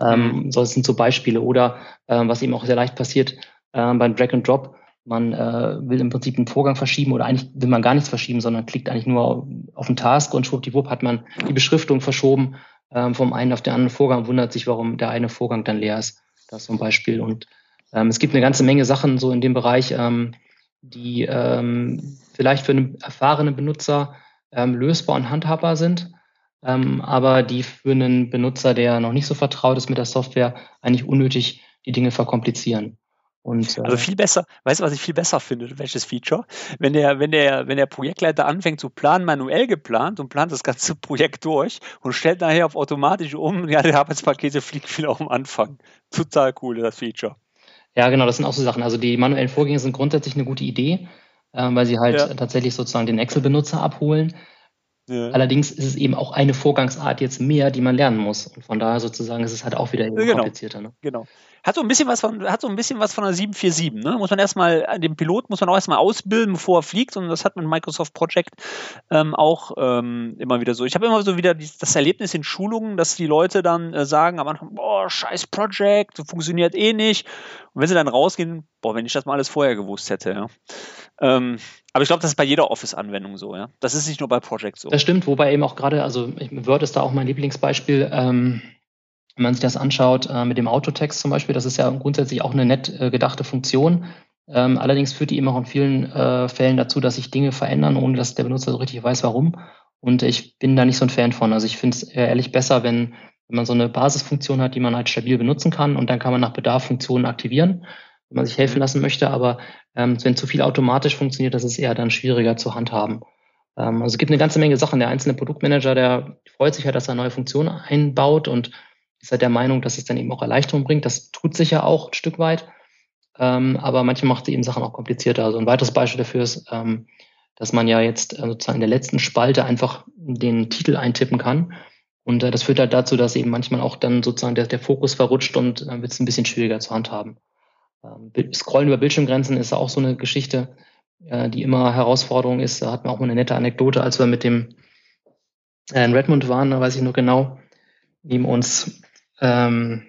Ähm, mhm. So, das sind so Beispiele. Oder äh, was eben auch sehr leicht passiert äh, beim Drag and Drop, man äh, will im Prinzip einen Vorgang verschieben oder eigentlich will man gar nichts verschieben, sondern klickt eigentlich nur auf den Task und schwuppdiwupp hat man die Beschriftung verschoben ähm, vom einen auf den anderen Vorgang und wundert sich, warum der eine Vorgang dann leer ist. Das ist so ein Beispiel. Und ähm, es gibt eine ganze Menge Sachen so in dem Bereich, ähm, die ähm, vielleicht für einen erfahrenen Benutzer ähm, lösbar und handhabbar sind, ähm, aber die für einen Benutzer, der noch nicht so vertraut ist mit der Software, eigentlich unnötig die Dinge verkomplizieren. Und, äh, also viel besser, weißt du, was ich viel besser finde, welches Feature? Wenn der, wenn der, wenn der Projektleiter anfängt zu planen, manuell geplant und plant das ganze Projekt durch und stellt nachher auf automatisch um, ja, die Arbeitspakete fliegt wieder auf den Anfang. Total cool, das Feature. Ja, genau, das sind auch so Sachen. Also die manuellen Vorgänge sind grundsätzlich eine gute Idee, äh, weil sie halt ja. tatsächlich sozusagen den Excel-Benutzer abholen. Ja. Allerdings ist es eben auch eine Vorgangsart jetzt mehr, die man lernen muss. Und von daher sozusagen ist es halt auch wieder genau. komplizierter. Ne? Genau. Hat so ein bisschen was von, hat so ein bisschen was von einer 747, ne? Muss man erstmal, den Pilot muss man auch erstmal ausbilden, bevor er fliegt. Und das hat mit Microsoft Project ähm, auch ähm, immer wieder so. Ich habe immer so wieder das Erlebnis in Schulungen, dass die Leute dann äh, sagen am boah, scheiß Project, funktioniert eh nicht. Und wenn sie dann rausgehen, boah, wenn ich das mal alles vorher gewusst hätte, ja. Ähm, aber ich glaube, das ist bei jeder Office-Anwendung so, ja. Das ist nicht nur bei Project so. Das stimmt, wobei eben auch gerade, also Word ist da auch mein Lieblingsbeispiel. Ähm, wenn man sich das anschaut äh, mit dem Autotext zum Beispiel, das ist ja grundsätzlich auch eine nett äh, gedachte Funktion. Ähm, allerdings führt die immer auch in vielen äh, Fällen dazu, dass sich Dinge verändern, ohne dass der Benutzer so richtig weiß, warum. Und ich bin da nicht so ein Fan von. Also ich finde es ehrlich besser, wenn, wenn man so eine Basisfunktion hat, die man halt stabil benutzen kann und dann kann man nach Bedarf Funktionen aktivieren, wenn man sich helfen lassen möchte. Aber ähm, wenn zu viel automatisch funktioniert, das ist eher dann schwieriger zu handhaben. Ähm, also es gibt eine ganze Menge Sachen. Der einzelne Produktmanager, der freut sich ja, dass er neue Funktionen einbaut und ist halt der Meinung, dass es dann eben auch Erleichterung bringt. Das tut sich ja auch ein Stück weit. Ähm, aber manchmal macht sie eben Sachen auch komplizierter. Also ein weiteres Beispiel dafür ist, ähm, dass man ja jetzt äh, sozusagen in der letzten Spalte einfach den Titel eintippen kann. Und äh, das führt halt dazu, dass eben manchmal auch dann sozusagen der, der Fokus verrutscht und dann wird es ein bisschen schwieriger zu handhaben. Ähm, Scrollen über Bildschirmgrenzen ist auch so eine Geschichte, äh, die immer Herausforderung ist. Da hat man auch mal eine nette Anekdote, als wir mit dem äh, in Redmond waren, da weiß ich nur genau, neben uns ähm,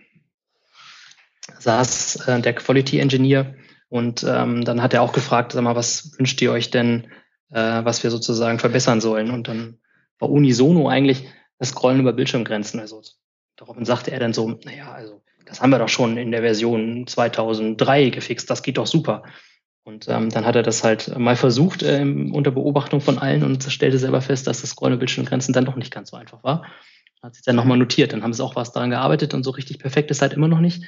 saß äh, der Quality Engineer und ähm, dann hat er auch gefragt, sag mal, was wünscht ihr euch denn, äh, was wir sozusagen verbessern sollen? Und dann war unisono eigentlich das Scrollen über Bildschirmgrenzen. Also daraufhin sagte er dann so, naja, also das haben wir doch schon in der Version 2003 gefixt, das geht doch super. Und ähm, dann hat er das halt mal versucht äh, unter Beobachtung von allen und stellte selber fest, dass das Scrollen über Bildschirmgrenzen dann doch nicht ganz so einfach war hat sich dann nochmal notiert. Dann haben sie auch was daran gearbeitet und so richtig perfekt ist halt immer noch nicht.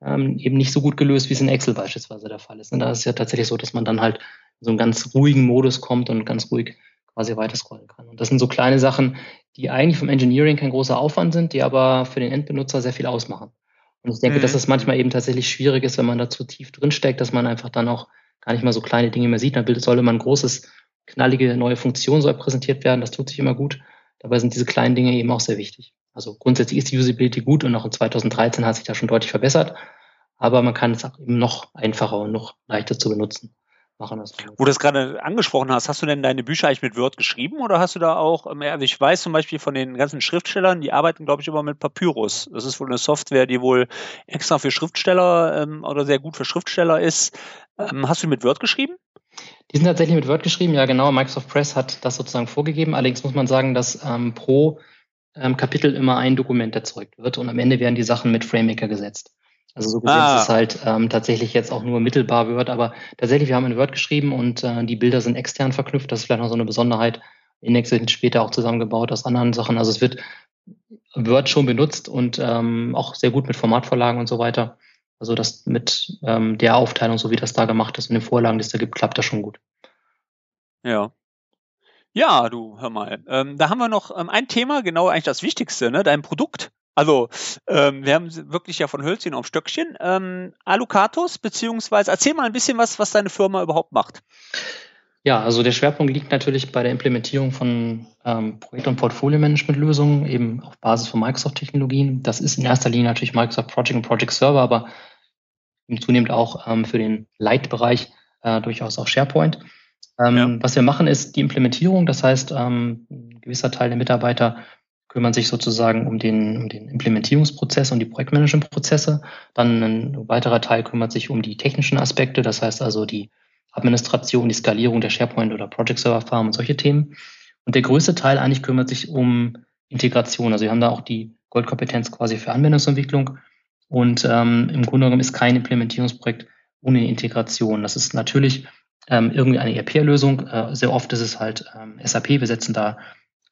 Ähm, eben nicht so gut gelöst, wie es in Excel beispielsweise der Fall ist. Und da ist es ja tatsächlich so, dass man dann halt in so einen ganz ruhigen Modus kommt und ganz ruhig quasi weiter scrollen kann. Und das sind so kleine Sachen, die eigentlich vom Engineering kein großer Aufwand sind, die aber für den Endbenutzer sehr viel ausmachen. Und ich denke, mhm. dass es manchmal eben tatsächlich schwierig ist, wenn man da zu tief drinsteckt, dass man einfach dann auch gar nicht mal so kleine Dinge mehr sieht. Dann sollte man ein großes, knallige neue Funktion soll präsentiert werden. Das tut sich immer gut. Dabei sind diese kleinen Dinge eben auch sehr wichtig. Also grundsätzlich ist die Usability gut und auch in 2013 hat sich das schon deutlich verbessert, aber man kann es auch eben noch einfacher und noch leichter zu benutzen machen. Wo du das gerade angesprochen hast, hast du denn deine Bücher eigentlich mit Word geschrieben oder hast du da auch, ähm, also ich weiß zum Beispiel von den ganzen Schriftstellern, die arbeiten, glaube ich, immer mit Papyrus. Das ist wohl eine Software, die wohl extra für Schriftsteller ähm, oder sehr gut für Schriftsteller ist. Ähm, hast du mit Word geschrieben? Die sind tatsächlich mit Word geschrieben, ja genau. Microsoft Press hat das sozusagen vorgegeben. Allerdings muss man sagen, dass ähm, pro ähm, Kapitel immer ein Dokument erzeugt wird und am Ende werden die Sachen mit FrameMaker gesetzt. Also so gesehen ah. ist es halt ähm, tatsächlich jetzt auch nur mittelbar Word, aber tatsächlich, wir haben in Word geschrieben und äh, die Bilder sind extern verknüpft. Das ist vielleicht noch so eine Besonderheit. Index sind später auch zusammengebaut aus anderen Sachen. Also es wird Word schon benutzt und ähm, auch sehr gut mit Formatvorlagen und so weiter. Also das mit ähm, der Aufteilung, so wie das da gemacht ist und den Vorlagen, die es da gibt, klappt das schon gut. Ja. Ja, du, hör mal. Ähm, da haben wir noch ähm, ein Thema, genau eigentlich das Wichtigste, ne? dein Produkt. Also, ähm, wir haben wirklich ja von Hölzchen auf Stöckchen. Ähm, Alucatus, beziehungsweise erzähl mal ein bisschen was, was deine Firma überhaupt macht. Ja, also der Schwerpunkt liegt natürlich bei der Implementierung von ähm, Projekt- und Portfolio-Management-Lösungen, eben auf Basis von Microsoft-Technologien. Das ist in erster Linie natürlich Microsoft Project und Project Server, aber zunehmend auch ähm, für den Leitbereich äh, durchaus auch SharePoint. Ähm, ja. Was wir machen, ist die Implementierung. Das heißt, ähm, ein gewisser Teil der Mitarbeiter kümmern sich sozusagen um den, um den Implementierungsprozess und die Projektmanagementprozesse. Dann ein weiterer Teil kümmert sich um die technischen Aspekte, das heißt also die Administration, die Skalierung der SharePoint oder Project Server Farm und solche Themen. Und der größte Teil eigentlich kümmert sich um Integration. Also wir haben da auch die Goldkompetenz quasi für Anwendungsentwicklung. Und ähm, im Grunde genommen ist kein Implementierungsprojekt ohne Integration. Das ist natürlich ähm, irgendwie eine ERP-Lösung. Äh, sehr oft ist es halt ähm, SAP. Wir setzen da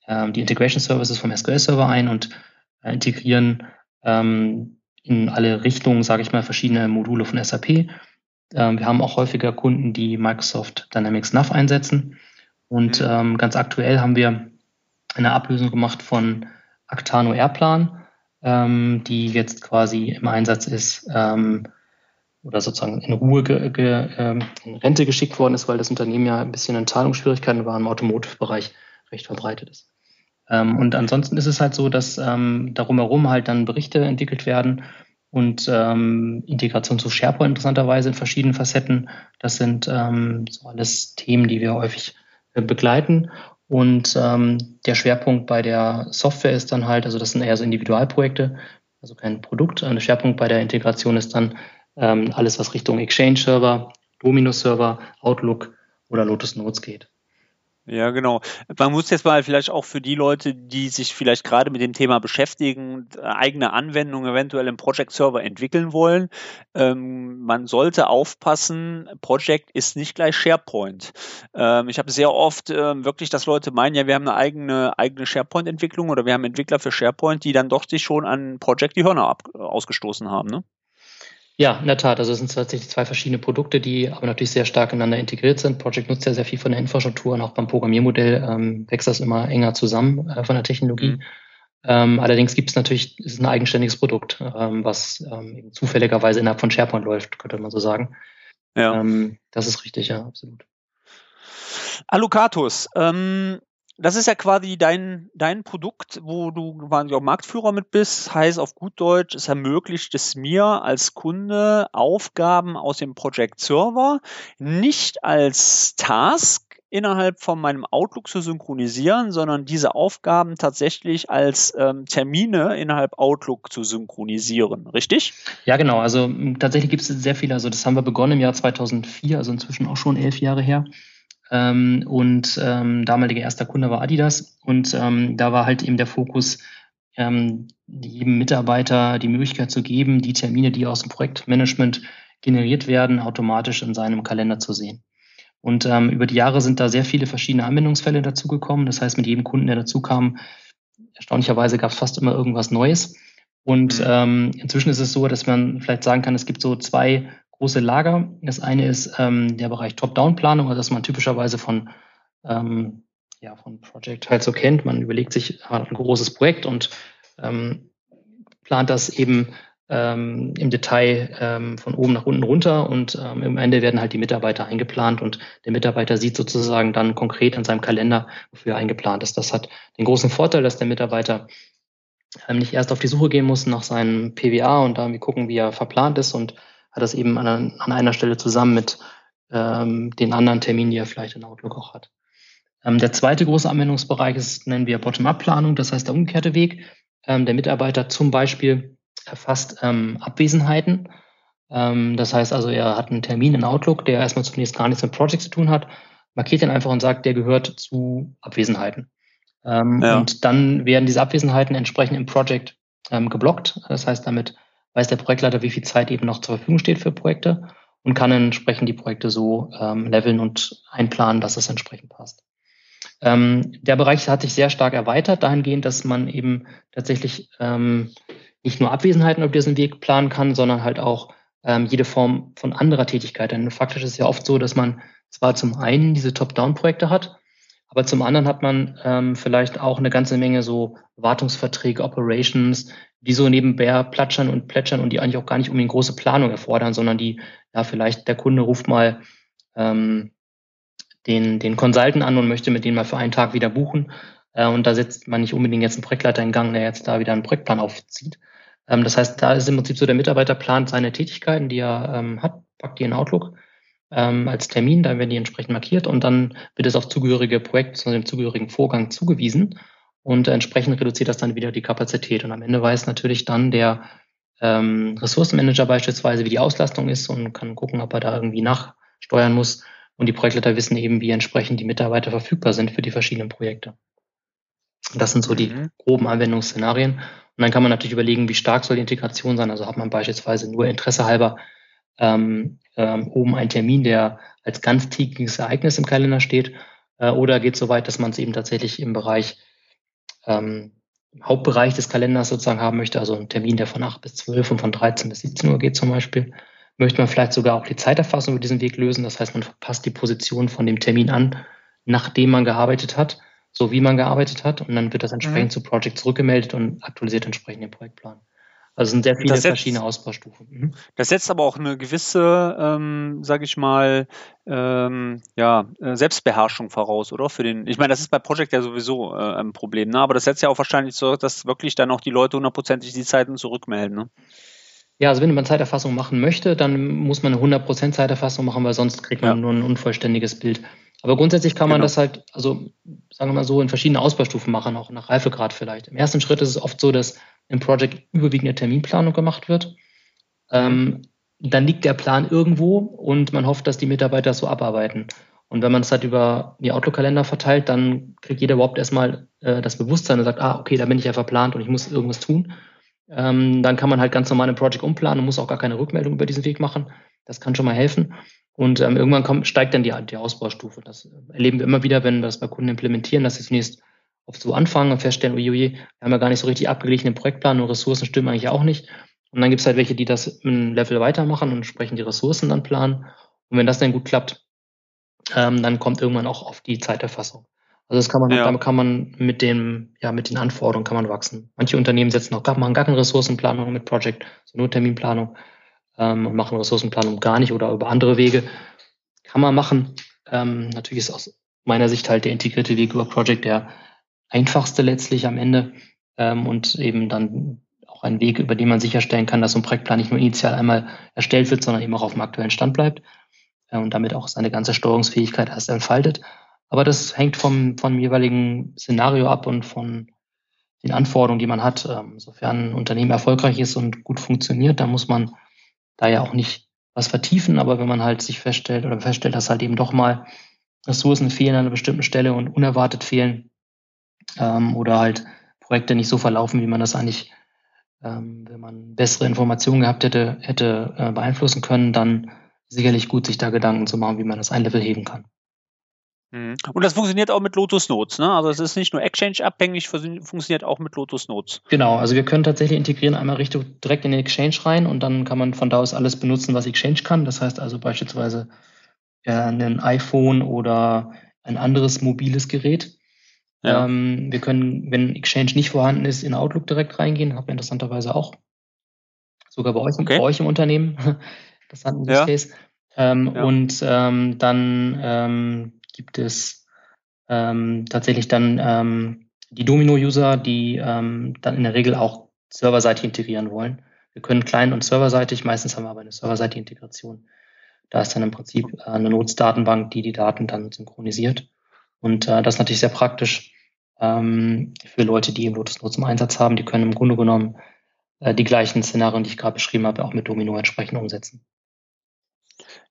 ähm, die Integration Services vom SQL-Server ein und äh, integrieren ähm, in alle Richtungen, sage ich mal, verschiedene Module von SAP. Ähm, wir haben auch häufiger Kunden, die Microsoft Dynamics NAV einsetzen. Und mhm. ähm, ganz aktuell haben wir eine Ablösung gemacht von Actano Airplan, ähm, die jetzt quasi im Einsatz ist ähm, oder sozusagen in Ruhe ge, ge, ähm, in Rente geschickt worden ist, weil das Unternehmen ja ein bisschen in Zahlungsschwierigkeiten war im Automotive-Bereich recht verbreitet ist. Ähm, und ansonsten ist es halt so, dass ähm, darum herum halt dann Berichte entwickelt werden und ähm, Integration zu SharePoint interessanterweise in verschiedenen Facetten. Das sind ähm, so alles Themen, die wir häufig äh, begleiten. Und ähm, der Schwerpunkt bei der Software ist dann halt, also das sind eher so Individualprojekte, also kein Produkt. Der Schwerpunkt bei der Integration ist dann ähm, alles, was Richtung Exchange-Server, Domino-Server, Outlook oder Lotus Notes geht. Ja, genau. Man muss jetzt mal vielleicht auch für die Leute, die sich vielleicht gerade mit dem Thema beschäftigen, eigene Anwendungen eventuell im Project Server entwickeln wollen. Ähm, man sollte aufpassen, Project ist nicht gleich SharePoint. Ähm, ich habe sehr oft ähm, wirklich, dass Leute meinen, ja, wir haben eine eigene, eigene SharePoint-Entwicklung oder wir haben Entwickler für SharePoint, die dann doch sich schon an Project die Hörner ab, ausgestoßen haben. Ne? Ja, in der Tat. Also es sind tatsächlich zwei verschiedene Produkte, die aber natürlich sehr stark ineinander integriert sind. Project nutzt ja sehr viel von der Infrastruktur und auch beim Programmiermodell ähm, wächst das immer enger zusammen äh, von der Technologie. Mhm. Ähm, allerdings gibt es natürlich, es ist ein eigenständiges Produkt, ähm, was ähm, zufälligerweise innerhalb von SharePoint läuft, könnte man so sagen. Ja. Ähm, das ist richtig, ja, absolut. Alucatus, ähm, das ist ja quasi dein, dein Produkt, wo du quasi auch Marktführer mit bist. Heißt auf gut Deutsch, es ermöglicht es mir als Kunde Aufgaben aus dem Project Server nicht als Task innerhalb von meinem Outlook zu synchronisieren, sondern diese Aufgaben tatsächlich als ähm, Termine innerhalb Outlook zu synchronisieren, richtig? Ja, genau. Also tatsächlich gibt es sehr viele. Also das haben wir begonnen im Jahr 2004, also inzwischen auch schon elf Jahre her. Ähm, und ähm, damaliger erster Kunde war Adidas. Und ähm, da war halt eben der Fokus, ähm, jedem Mitarbeiter die Möglichkeit zu geben, die Termine, die aus dem Projektmanagement generiert werden, automatisch in seinem Kalender zu sehen. Und ähm, über die Jahre sind da sehr viele verschiedene Anwendungsfälle dazugekommen. Das heißt, mit jedem Kunden, der dazu kam, erstaunlicherweise gab es fast immer irgendwas Neues. Und mhm. ähm, inzwischen ist es so, dass man vielleicht sagen kann, es gibt so zwei große Lager. Das eine ist ähm, der Bereich Top-Down-Planung, also das man typischerweise von, ähm, ja, von Project halt so kennt. Man überlegt sich ein großes Projekt und ähm, plant das eben ähm, im Detail ähm, von oben nach unten runter und ähm, im Ende werden halt die Mitarbeiter eingeplant und der Mitarbeiter sieht sozusagen dann konkret in seinem Kalender, wofür er eingeplant ist. Das hat den großen Vorteil, dass der Mitarbeiter ähm, nicht erst auf die Suche gehen muss nach seinem PWA und da irgendwie gucken, wie er verplant ist und hat das eben an, an einer Stelle zusammen mit ähm, den anderen Terminen, die er vielleicht in Outlook auch hat. Ähm, der zweite große Anwendungsbereich ist, nennen wir Bottom-up-Planung, das heißt der umgekehrte Weg. Ähm, der Mitarbeiter zum Beispiel erfasst ähm, Abwesenheiten. Ähm, das heißt also, er hat einen Termin in Outlook, der erstmal zunächst gar nichts mit Project zu tun hat, markiert den einfach und sagt, der gehört zu Abwesenheiten. Ähm, ja. Und dann werden diese Abwesenheiten entsprechend im Project ähm, geblockt. Das heißt, damit weiß der Projektleiter, wie viel Zeit eben noch zur Verfügung steht für Projekte und kann entsprechend die Projekte so ähm, leveln und einplanen, dass es entsprechend passt. Ähm, der Bereich hat sich sehr stark erweitert, dahingehend, dass man eben tatsächlich ähm, nicht nur Abwesenheiten auf diesen Weg planen kann, sondern halt auch ähm, jede Form von anderer Tätigkeit. Denn faktisch ist es ja oft so, dass man zwar zum einen diese Top-Down-Projekte hat, aber zum anderen hat man ähm, vielleicht auch eine ganze Menge so Wartungsverträge, Operations, die so nebenbei platschern und plätschern und die eigentlich auch gar nicht unbedingt große Planung erfordern, sondern die, ja, vielleicht der Kunde ruft mal ähm, den, den Consultant an und möchte mit denen mal für einen Tag wieder buchen. Äh, und da setzt man nicht unbedingt jetzt einen Projektleiter in Gang, der jetzt da wieder einen Projektplan aufzieht. Ähm, das heißt, da ist im Prinzip so, der Mitarbeiter plant seine Tätigkeiten, die er ähm, hat, packt die in Outlook ähm, als Termin, da werden die entsprechend markiert und dann wird es auf zugehörige Projekt, zu dem zugehörigen Vorgang zugewiesen und entsprechend reduziert das dann wieder die Kapazität. Und am Ende weiß natürlich dann der ähm, Ressourcenmanager beispielsweise, wie die Auslastung ist und kann gucken, ob er da irgendwie nachsteuern muss. Und die Projektleiter wissen eben, wie entsprechend die Mitarbeiter verfügbar sind für die verschiedenen Projekte. Das sind so die mhm. groben Anwendungsszenarien. Und dann kann man natürlich überlegen, wie stark soll die Integration sein. Also hat man beispielsweise nur Interesse halber ähm, ähm, oben einen Termin, der als ganztägiges Ereignis im Kalender steht, äh, oder geht so weit, dass man es eben tatsächlich im Bereich, ähm, im Hauptbereich des Kalenders sozusagen haben möchte, also ein Termin, der von 8 bis 12 und von 13 bis 17 Uhr geht zum Beispiel. Möchte man vielleicht sogar auch die Zeiterfassung über diesen Weg lösen, das heißt, man passt die Position von dem Termin an, nachdem man gearbeitet hat, so wie man gearbeitet hat, und dann wird das entsprechend mhm. zu Project zurückgemeldet und aktualisiert entsprechend den Projektplan. Also sind sehr viele setzt, verschiedene Ausbaustufen. Mhm. Das setzt aber auch eine gewisse, ähm, sage ich mal, ähm, ja, äh, Selbstbeherrschung voraus, oder? Für den, ich meine, das ist bei Project ja sowieso äh, ein Problem, ne? aber das setzt ja auch wahrscheinlich so, dass wirklich dann auch die Leute hundertprozentig die Zeiten zurückmelden. Ne? Ja, also wenn man Zeiterfassung machen möchte, dann muss man eine 100% Zeiterfassung machen, weil sonst kriegt man ja. nur ein unvollständiges Bild. Aber grundsätzlich kann man genau. das halt, also sagen wir mal so, in verschiedenen Ausbaustufen machen, auch nach Reifegrad vielleicht. Im ersten Schritt ist es oft so, dass im Project überwiegend eine Terminplanung gemacht wird. Ähm, dann liegt der Plan irgendwo und man hofft, dass die Mitarbeiter so abarbeiten. Und wenn man es halt über die Outlook-Kalender verteilt, dann kriegt jeder überhaupt erstmal äh, das Bewusstsein und sagt, ah, okay, da bin ich ja verplant und ich muss irgendwas tun. Ähm, dann kann man halt ganz normal ein Project umplanen und muss auch gar keine Rückmeldung über diesen Weg machen. Das kann schon mal helfen. Und ähm, irgendwann kommt, steigt dann die, die Ausbaustufe. Das erleben wir immer wieder, wenn wir das bei Kunden implementieren, dass sie zunächst oft so anfangen und feststellen, uiui, wir haben ja gar nicht so richtig abgeglichenen Projektplan und Ressourcen stimmen eigentlich auch nicht. Und dann gibt es halt welche, die das ein Level weitermachen und entsprechend die Ressourcen dann planen. Und wenn das dann gut klappt, ähm, dann kommt irgendwann auch auf die Zeiterfassung. Also das kann man, ja. damit kann man mit dem, ja, mit den Anforderungen kann man wachsen. Manche Unternehmen setzen auch gar, machen gar keine Ressourcenplanung mit Project, so nur Terminplanung ähm, und machen Ressourcenplanung gar nicht oder über andere Wege. Kann man machen. Ähm, natürlich ist aus meiner Sicht halt der integrierte Weg über Project der einfachste letztlich am Ende ähm, und eben dann auch ein Weg, über den man sicherstellen kann, dass so ein Projektplan nicht nur initial einmal erstellt wird, sondern eben auch auf dem aktuellen Stand bleibt äh, und damit auch seine ganze Steuerungsfähigkeit erst entfaltet. Aber das hängt vom, vom jeweiligen Szenario ab und von den Anforderungen, die man hat. Ähm, sofern ein Unternehmen erfolgreich ist und gut funktioniert, dann muss man da ja auch nicht was vertiefen. Aber wenn man halt sich feststellt oder feststellt, dass halt eben doch mal Ressourcen fehlen an einer bestimmten Stelle und unerwartet fehlen, ähm, oder halt Projekte nicht so verlaufen, wie man das eigentlich, ähm, wenn man bessere Informationen gehabt hätte, hätte äh, beeinflussen können, dann sicherlich gut, sich da Gedanken zu machen, wie man das ein Level heben kann. Mhm. Und das funktioniert auch mit Lotus Notes, ne? Also es ist nicht nur Exchange-abhängig, funktioniert auch mit Lotus Notes. Genau, also wir können tatsächlich integrieren einmal Richtung direkt in den Exchange rein und dann kann man von da aus alles benutzen, was Exchange kann. Das heißt also beispielsweise äh, ein iPhone oder ein anderes mobiles Gerät. Ja. Ähm, wir können, wenn Exchange nicht vorhanden ist, in Outlook direkt reingehen. Haben wir interessanterweise auch. Sogar bei euch, okay. bei euch im Unternehmen. das hat Use ja. Case. Ähm, ja. Und ähm, dann ähm, gibt es ähm, tatsächlich dann ähm, die Domino-User, die ähm, dann in der Regel auch serverseitig integrieren wollen. Wir können klein- und serverseitig, meistens haben wir aber eine serverseitige Integration. Da ist dann im Prinzip äh, eine Notes-Datenbank, die die Daten dann synchronisiert. Und äh, das ist natürlich sehr praktisch ähm, für Leute, die eben Lotus Notes im Einsatz haben. Die können im Grunde genommen äh, die gleichen Szenarien, die ich gerade beschrieben habe, auch mit Domino entsprechend umsetzen.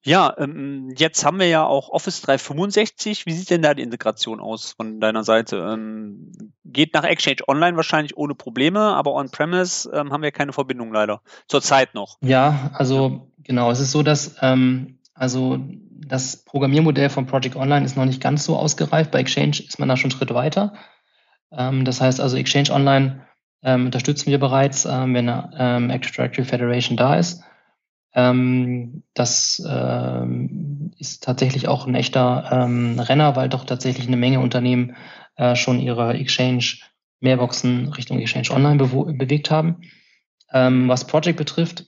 Ja, ähm, jetzt haben wir ja auch Office 365. Wie sieht denn da die Integration aus von deiner Seite? Ähm, geht nach Exchange Online wahrscheinlich ohne Probleme, aber on-premise ähm, haben wir keine Verbindung leider. Zurzeit noch. Ja, also genau. Es ist so, dass ähm, also das Programmiermodell von Project Online ist noch nicht ganz so ausgereift. Bei Exchange ist man da schon einen Schritt weiter. Ähm, das heißt also, Exchange Online ähm, unterstützen wir bereits, ähm, wenn eine ähm, Active Directory Federation da ist. Ähm, das ähm, ist tatsächlich auch ein echter ähm, Renner, weil doch tatsächlich eine Menge Unternehmen äh, schon ihre Exchange Mailboxen Richtung Exchange Online bewegt haben. Ähm, was Project betrifft,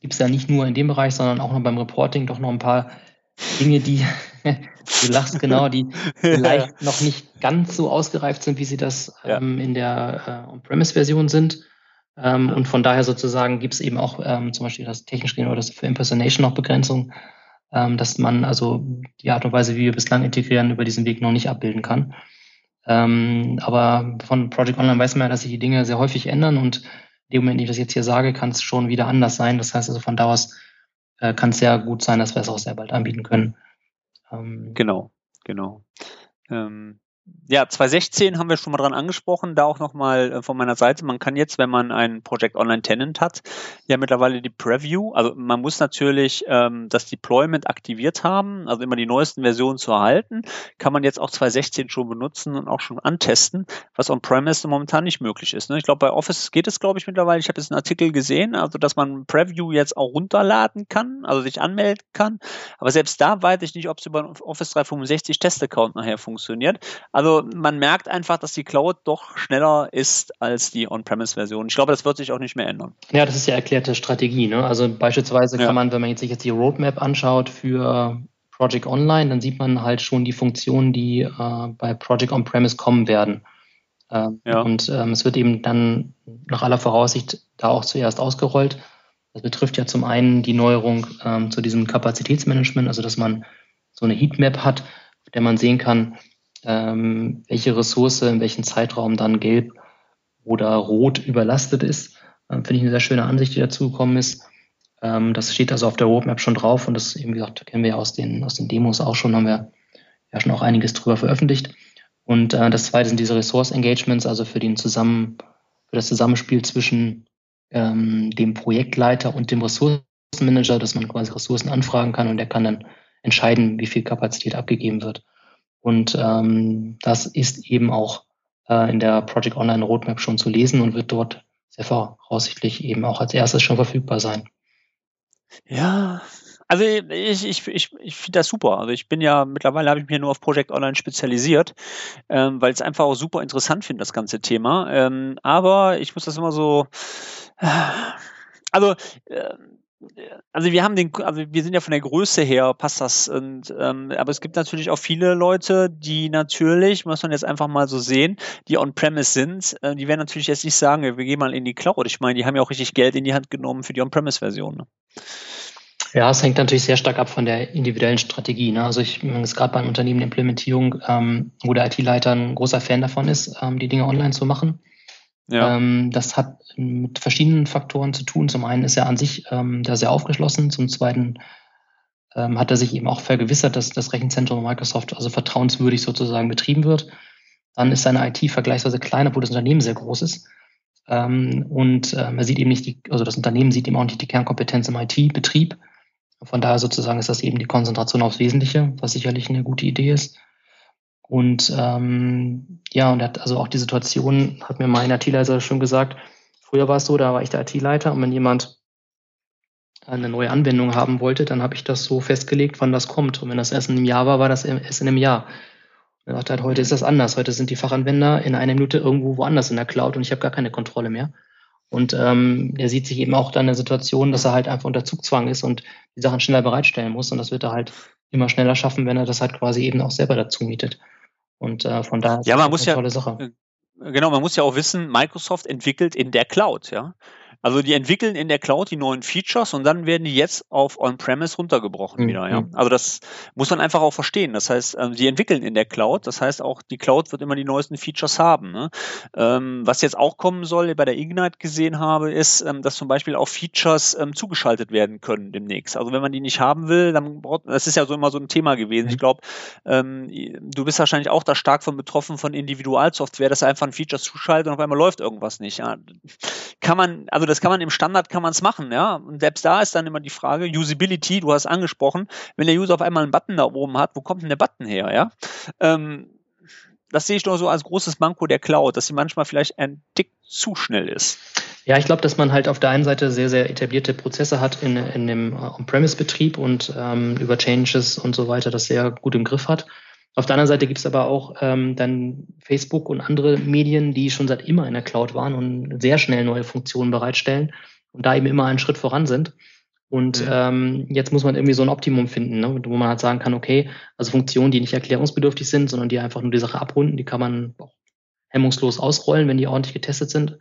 gibt es ja nicht nur in dem Bereich, sondern auch noch beim Reporting doch noch ein paar Dinge, die, du lachst genau, die vielleicht noch nicht ganz so ausgereift sind, wie sie das ja. ähm, in der äh, On-Premise-Version sind. Ähm, und von daher sozusagen gibt es eben auch ähm, zum Beispiel das technisch oder das für Impersonation noch Begrenzung, ähm, dass man also die Art und Weise, wie wir bislang integrieren, über diesen Weg noch nicht abbilden kann. Ähm, aber von Project Online weiß man ja, dass sich die Dinge sehr häufig ändern und in dem Moment, in dem ich das jetzt hier sage, kann es schon wieder anders sein. Das heißt also von da aus äh, kann es sehr gut sein, dass wir es auch sehr bald anbieten können. Ähm, genau, genau. Ähm, ja, 2016 haben wir schon mal dran angesprochen, da auch nochmal äh, von meiner Seite. Man kann jetzt, wenn man ein Project Online Tenant hat, ja mittlerweile die Preview, also man muss natürlich ähm, das Deployment aktiviert haben, also immer die neuesten Versionen zu erhalten, kann man jetzt auch 2016 schon benutzen und auch schon antesten, was on-premise momentan nicht möglich ist. Ne? Ich glaube, bei Office geht es, glaube ich, mittlerweile. Ich habe jetzt einen Artikel gesehen, also dass man Preview jetzt auch runterladen kann, also sich anmelden kann. Aber selbst da weiß ich nicht, ob es über Office 365 Test-Account nachher funktioniert. Also man merkt einfach, dass die Cloud doch schneller ist als die On-Premise-Version. Ich glaube, das wird sich auch nicht mehr ändern. Ja, das ist ja erklärte Strategie. Ne? Also beispielsweise ja. kann man, wenn man jetzt sich jetzt die Roadmap anschaut für Project Online, dann sieht man halt schon die Funktionen, die äh, bei Project On-Premise kommen werden. Ähm, ja. Und ähm, es wird eben dann nach aller Voraussicht da auch zuerst ausgerollt. Das betrifft ja zum einen die Neuerung ähm, zu diesem Kapazitätsmanagement, also dass man so eine Heatmap hat, auf der man sehen kann, ähm, welche Ressource in welchem Zeitraum dann gelb oder rot überlastet ist. Ähm, Finde ich eine sehr schöne Ansicht, die dazu gekommen ist. Ähm, das steht also auf der Roadmap schon drauf und das, eben gesagt, kennen wir ja aus den, aus den Demos auch schon, haben wir ja schon auch einiges drüber veröffentlicht. Und äh, das zweite sind diese Resource Engagements, also für den Zusammen, für das Zusammenspiel zwischen ähm, dem Projektleiter und dem Ressourcenmanager, dass man quasi Ressourcen anfragen kann und der kann dann entscheiden, wie viel Kapazität abgegeben wird. Und ähm, das ist eben auch äh, in der Project Online Roadmap schon zu lesen und wird dort sehr voraussichtlich eben auch als erstes schon verfügbar sein. Ja, also ich, ich, ich, ich finde das super. Also ich bin ja, mittlerweile habe ich mich nur auf Project Online spezialisiert, ähm, weil ich es einfach auch super interessant finde, das ganze Thema. Ähm, aber ich muss das immer so, äh, also äh, also wir haben den, also wir sind ja von der Größe her, passt das. Und, ähm, aber es gibt natürlich auch viele Leute, die natürlich, muss man jetzt einfach mal so sehen, die on-premise sind, äh, die werden natürlich jetzt nicht sagen, wir gehen mal in die Cloud. Ich meine, die haben ja auch richtig Geld in die Hand genommen für die On-Premise-Version. Ne? Ja, es hängt natürlich sehr stark ab von der individuellen Strategie. Ne? Also ich ist gerade bei Unternehmen Implementierung, ähm, wo der IT-Leiter ein großer Fan davon ist, ähm, die Dinge online zu machen. Ja. Ähm, das hat mit verschiedenen Faktoren zu tun. Zum einen ist er an sich ähm, da sehr aufgeschlossen. Zum zweiten ähm, hat er sich eben auch vergewissert, dass das Rechenzentrum Microsoft also vertrauenswürdig sozusagen betrieben wird. Dann ist seine IT vergleichsweise klein, obwohl das Unternehmen sehr groß ist. Ähm, und ähm, er sieht eben nicht die, also das Unternehmen sieht eben auch nicht die Kernkompetenz im IT-Betrieb. Von daher sozusagen ist das eben die Konzentration aufs Wesentliche, was sicherlich eine gute Idee ist. Und ähm, ja, und hat also auch die Situation, hat mir mein IT-Leiter schon gesagt, früher war es so, da war ich der IT-Leiter und wenn jemand eine neue Anwendung haben wollte, dann habe ich das so festgelegt, wann das kommt. Und wenn das erst in einem Jahr war, war das erst in einem Jahr. Und er sagte halt, heute ist das anders. Heute sind die Fachanwender in einer Minute irgendwo woanders in der Cloud und ich habe gar keine Kontrolle mehr. Und ähm, er sieht sich eben auch dann in der Situation, dass er halt einfach unter Zugzwang ist und die Sachen schneller bereitstellen muss. Und das wird er halt immer schneller schaffen, wenn er das halt quasi eben auch selber dazu mietet. Und äh, von daher ist ja, das man muss eine ja, tolle Sache. Genau, man muss ja auch wissen, Microsoft entwickelt in der Cloud, ja. Also die entwickeln in der Cloud die neuen Features und dann werden die jetzt auf On-Premise runtergebrochen mhm. wieder. Ja? Also das muss man einfach auch verstehen. Das heißt, ähm, die entwickeln in der Cloud. Das heißt auch, die Cloud wird immer die neuesten Features haben. Ne? Ähm, was jetzt auch kommen soll, bei der Ignite gesehen habe, ist, ähm, dass zum Beispiel auch Features ähm, zugeschaltet werden können demnächst. Also wenn man die nicht haben will, dann braucht, das ist ja so immer so ein Thema gewesen. Mhm. Ich glaube, ähm, du bist wahrscheinlich auch da stark von betroffen von Individualsoftware, dass einfach ein Feature zuschaltet und auf einmal läuft irgendwas nicht. Ja? Kann man, also das kann man im Standard kann man es machen, ja. Und selbst da ist dann immer die Frage, Usability, du hast angesprochen, wenn der User auf einmal einen Button da oben hat, wo kommt denn der Button her, ja? Ähm, das sehe ich nur so als großes Manko der Cloud, dass sie manchmal vielleicht ein Tick zu schnell ist. Ja, ich glaube, dass man halt auf der einen Seite sehr, sehr etablierte Prozesse hat in, in dem On-Premise-Betrieb und ähm, über Changes und so weiter das sehr gut im Griff hat. Auf der anderen Seite gibt es aber auch ähm, dann Facebook und andere Medien, die schon seit immer in der Cloud waren und sehr schnell neue Funktionen bereitstellen und da eben immer einen Schritt voran sind. Und mhm. ähm, jetzt muss man irgendwie so ein Optimum finden, ne? wo man halt sagen kann, okay, also Funktionen, die nicht erklärungsbedürftig sind, sondern die einfach nur die Sache abrunden, die kann man auch hemmungslos ausrollen, wenn die ordentlich getestet sind.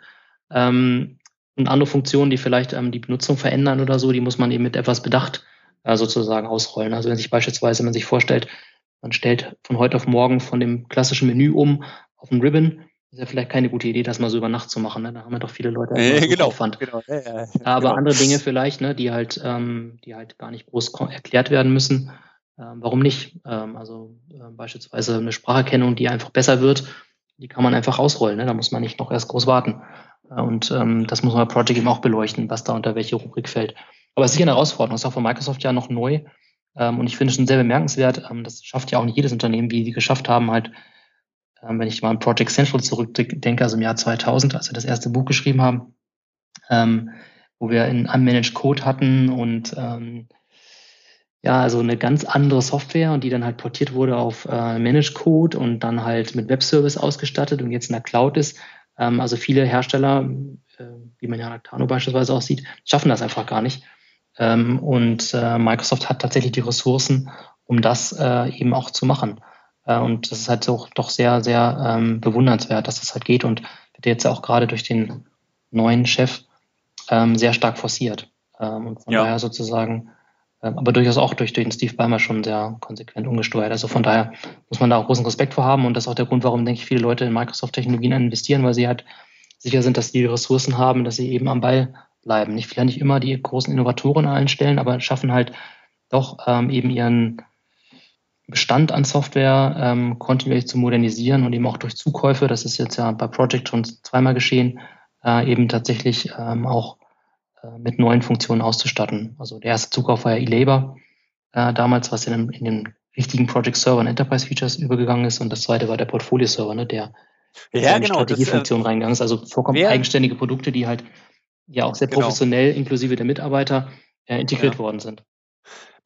Ähm, und andere Funktionen, die vielleicht ähm, die Benutzung verändern oder so, die muss man eben mit etwas Bedacht äh, sozusagen ausrollen. Also wenn sich beispielsweise, wenn man sich vorstellt, man stellt von heute auf morgen von dem klassischen Menü um auf ein Ribbon, ist ja vielleicht keine gute Idee, das mal so über Nacht zu machen. Ne? Da haben wir doch viele Leute ja, so genau, Aufwand. Genau, ja, ja, Aber genau. andere Dinge vielleicht, ne, die halt, ähm, die halt gar nicht groß erklärt werden müssen. Ähm, warum nicht? Ähm, also äh, beispielsweise eine Spracherkennung, die einfach besser wird, die kann man einfach ausrollen. Ne? Da muss man nicht noch erst groß warten. Äh, und ähm, das muss man bei Project eben auch beleuchten, was da unter welche Rubrik fällt. Aber es ist sicher eine Herausforderung. Das ist auch von Microsoft ja noch neu. Ähm, und ich finde es schon sehr bemerkenswert. Ähm, das schafft ja auch nicht jedes Unternehmen, wie sie geschafft haben, halt ähm, wenn ich mal an Project Central zurückdenke, also im Jahr 2000, als wir das erste Buch geschrieben haben, wo wir in Unmanaged Code hatten und ja, also eine ganz andere Software und die dann halt portiert wurde auf äh, Managed Code und dann halt mit Webservice ausgestattet und jetzt in der Cloud ist. Also viele Hersteller, äh, wie man ja an Tano beispielsweise auch sieht, schaffen das einfach gar nicht. Ähm, und äh, Microsoft hat tatsächlich die Ressourcen, um das äh, eben auch zu machen. Äh, und das ist halt so, doch sehr, sehr ähm, bewundernswert, dass das halt geht und wird jetzt auch gerade durch den neuen Chef ähm, sehr stark forciert. Ähm, und von ja. daher sozusagen, äh, aber durchaus auch durch, durch den Steve Ballmer schon sehr konsequent umgesteuert. Also von daher muss man da auch großen Respekt vor haben und das ist auch der Grund, warum, denke ich, viele Leute in Microsoft-Technologien investieren, weil sie halt sicher sind, dass die Ressourcen haben, dass sie eben am Ball bleiben. Nicht vielleicht nicht immer die großen Innovatoren an allen Stellen, aber schaffen halt doch ähm, eben ihren Bestand an Software ähm, kontinuierlich zu modernisieren und eben auch durch Zukäufe, das ist jetzt ja bei Project schon zweimal geschehen, äh, eben tatsächlich ähm, auch äh, mit neuen Funktionen auszustatten. Also der erste Zukauf war ja eLabor äh, damals, was in, in den richtigen Project Server und Enterprise Features übergegangen ist und das zweite war der Portfolio Server, ne, der ja, in die genau, Strategiefunktion äh, reingegangen ist. Also vollkommen eigenständige Produkte, die halt ja auch sehr genau. professionell inklusive der Mitarbeiter äh, integriert ja. worden sind.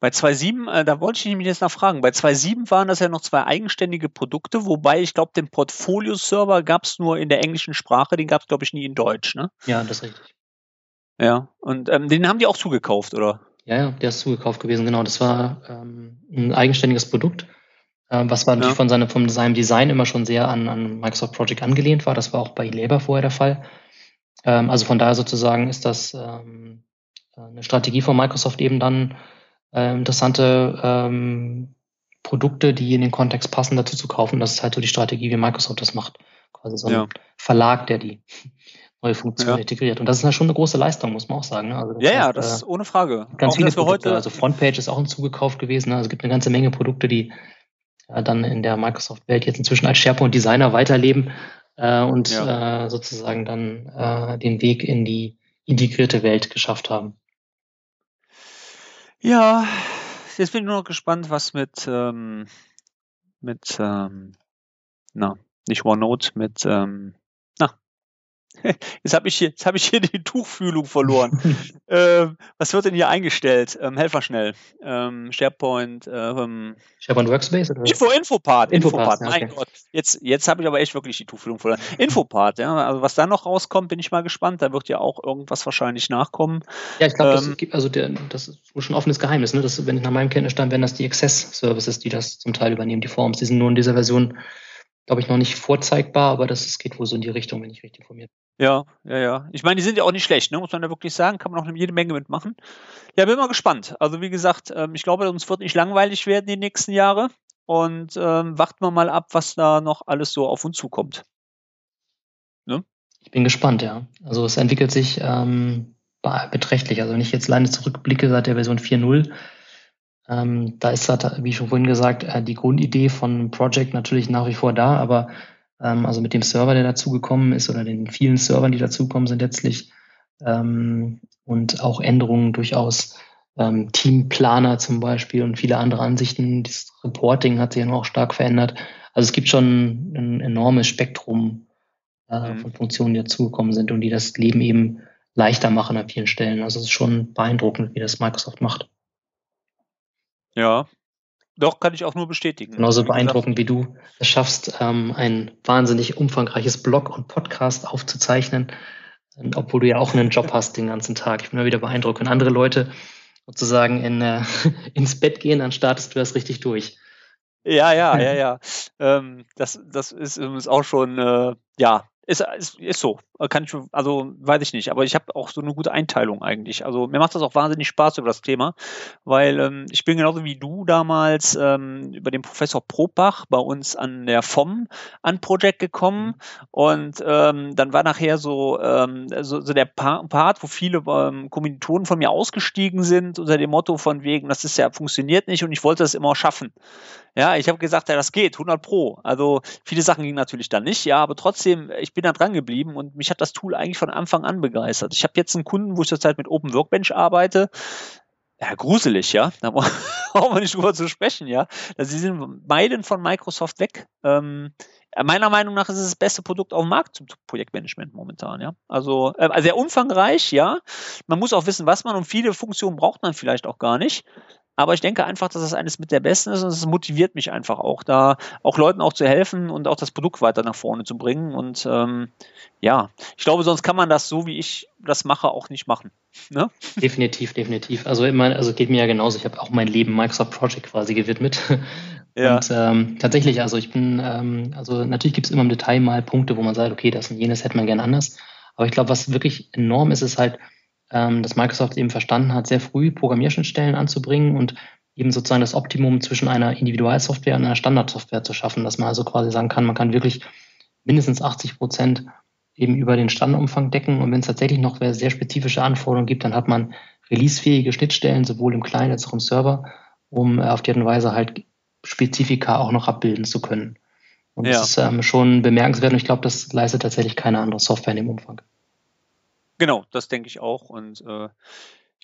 Bei 2.7, äh, da wollte ich nämlich jetzt noch fragen, bei 2.7 waren das ja noch zwei eigenständige Produkte, wobei ich glaube, den Portfolio-Server gab es nur in der englischen Sprache, den gab es, glaube ich, nie in Deutsch, ne? Ja, das ist richtig. Ja, und ähm, den haben die auch zugekauft, oder? Ja, ja, der ist zugekauft gewesen, genau. Das war ähm, ein eigenständiges Produkt, äh, was war natürlich ja. von, seine, von seinem Design immer schon sehr an, an Microsoft Project angelehnt war. Das war auch bei Labor vorher der Fall. Ähm, also von daher sozusagen ist das ähm, eine Strategie von Microsoft eben dann, äh, interessante ähm, Produkte, die in den Kontext passen, dazu zu kaufen. Das ist halt so die Strategie, wie Microsoft das macht. Quasi so ein ja. Verlag, der die neue Funktion ja. integriert. Und das ist ja schon eine große Leistung, muss man auch sagen. Ne? Also ja, heißt, ja, das ist ohne Frage. Ganz auch viele Produkte, heute also Frontpage ist auch ein zugekauft gewesen. Ne? Also es gibt eine ganze Menge Produkte, die äh, dann in der Microsoft-Welt jetzt inzwischen als SharePoint-Designer weiterleben äh, und ja. äh, sozusagen dann äh, den Weg in die integrierte Welt geschafft haben. Ja, jetzt bin ich nur noch gespannt, was mit, ähm, mit, ähm, na, nicht OneNote, mit, ähm, Jetzt habe ich hier, jetzt habe ich hier die Tuchfühlung verloren. ähm, was wird denn hier eingestellt? Ähm, helf mal schnell. Ähm, SharePoint. Ähm, SharePoint Workspace? Oder? Info, Infopart. Infopart. Infopart mein okay. Gott. Jetzt, jetzt habe ich aber echt wirklich die Tuchfühlung verloren. Infopart. Ja, also was da noch rauskommt, bin ich mal gespannt. Da wird ja auch irgendwas wahrscheinlich nachkommen. Ja, ich glaube, das ähm, gibt also der, das ist schon ein offenes Geheimnis. Ne? Das, wenn ich nach meinem Kenntnisstand, werden das die Access Services, die das zum Teil übernehmen, die Forms. Die sind nur in dieser Version glaube ich, noch nicht vorzeigbar, aber das, das geht wohl so in die Richtung, wenn ich richtig informiert bin. Ja, ja, ja. Ich meine, die sind ja auch nicht schlecht, ne? muss man ja wirklich sagen. Kann man auch jede Menge mitmachen. Ja, bin mal gespannt. Also wie gesagt, ähm, ich glaube, uns wird nicht langweilig werden die nächsten Jahre. Und ähm, warten wir mal ab, was da noch alles so auf uns zukommt. Ne? Ich bin gespannt, ja. Also es entwickelt sich ähm, beträchtlich. Also wenn ich jetzt alleine zurückblicke seit der Version 4.0, ähm, da ist, wie schon vorhin gesagt, äh, die Grundidee von Project natürlich nach wie vor da, aber also mit dem Server, der dazugekommen ist oder den vielen Servern, die dazukommen sind letztlich ähm, und auch Änderungen durchaus ähm, Teamplaner zum Beispiel und viele andere Ansichten. Das Reporting hat sich ja noch auch stark verändert. Also es gibt schon ein enormes Spektrum äh, mhm. von Funktionen, die dazugekommen sind und die das Leben eben leichter machen an vielen Stellen. Also es ist schon beeindruckend, wie das Microsoft macht. Ja, doch, kann ich auch nur bestätigen. Genauso wie beeindruckend, wie du es schaffst, ähm, ein wahnsinnig umfangreiches Blog und Podcast aufzuzeichnen, obwohl du ja auch einen Job hast den ganzen Tag. Ich bin immer wieder beeindruckt, wenn andere Leute sozusagen in, äh, ins Bett gehen, dann startest du das richtig durch. Ja, ja, ja, ja. ähm, das, das ist, ist auch schon, äh, ja, ist, ist, ist so. Kann ich, also weiß ich nicht, aber ich habe auch so eine gute Einteilung eigentlich. Also mir macht das auch wahnsinnig Spaß über das Thema, weil ähm, ich bin genauso wie du damals ähm, über den Professor Probach bei uns an der FOM an Project gekommen und ähm, dann war nachher so, ähm, so, so der Part, wo viele ähm, Kommilitonen von mir ausgestiegen sind unter dem Motto von wegen, das ist ja funktioniert nicht und ich wollte das immer schaffen. Ja, ich habe gesagt, ja, das geht, 100 Pro. Also viele Sachen gingen natürlich dann nicht, ja, aber trotzdem, ich bin da dran geblieben und mich hat das Tool eigentlich von Anfang an begeistert. Ich habe jetzt einen Kunden, wo ich zurzeit mit Open Workbench arbeite. Ja, gruselig, ja. Da brauchen wir nicht drüber zu sprechen, ja. Sie sind Meilen von Microsoft weg. Ähm, meiner Meinung nach ist es das beste Produkt auf dem Markt zum Projektmanagement momentan, ja. Also äh, sehr umfangreich, ja. Man muss auch wissen, was man und viele Funktionen braucht man vielleicht auch gar nicht. Aber ich denke einfach, dass das eines mit der besten ist und es motiviert mich einfach auch, da auch Leuten auch zu helfen und auch das Produkt weiter nach vorne zu bringen. Und ähm, ja, ich glaube, sonst kann man das so, wie ich das mache, auch nicht machen. Ne? Definitiv, definitiv. Also immer, also geht mir ja genauso. Ich habe auch mein Leben Microsoft Project quasi gewidmet. Ja. Und ähm, tatsächlich, also ich bin, ähm, also natürlich gibt es immer im Detail mal Punkte, wo man sagt, okay, das und jenes hätte man gerne anders. Aber ich glaube, was wirklich enorm ist, ist halt, ähm, dass Microsoft eben verstanden hat, sehr früh Programmierschnittstellen anzubringen und eben sozusagen das Optimum zwischen einer Individualsoftware und einer Standardsoftware zu schaffen, dass man also quasi sagen kann, man kann wirklich mindestens 80 Prozent eben über den Standardumfang decken und wenn es tatsächlich noch sehr spezifische Anforderungen gibt, dann hat man releasefähige Schnittstellen, sowohl im Client als auch im Server, um auf die Art und Weise halt Spezifika auch noch abbilden zu können. Und ja. das ist ähm, schon bemerkenswert und ich glaube, das leistet tatsächlich keine andere Software in dem Umfang. Genau, das denke ich auch. Und äh,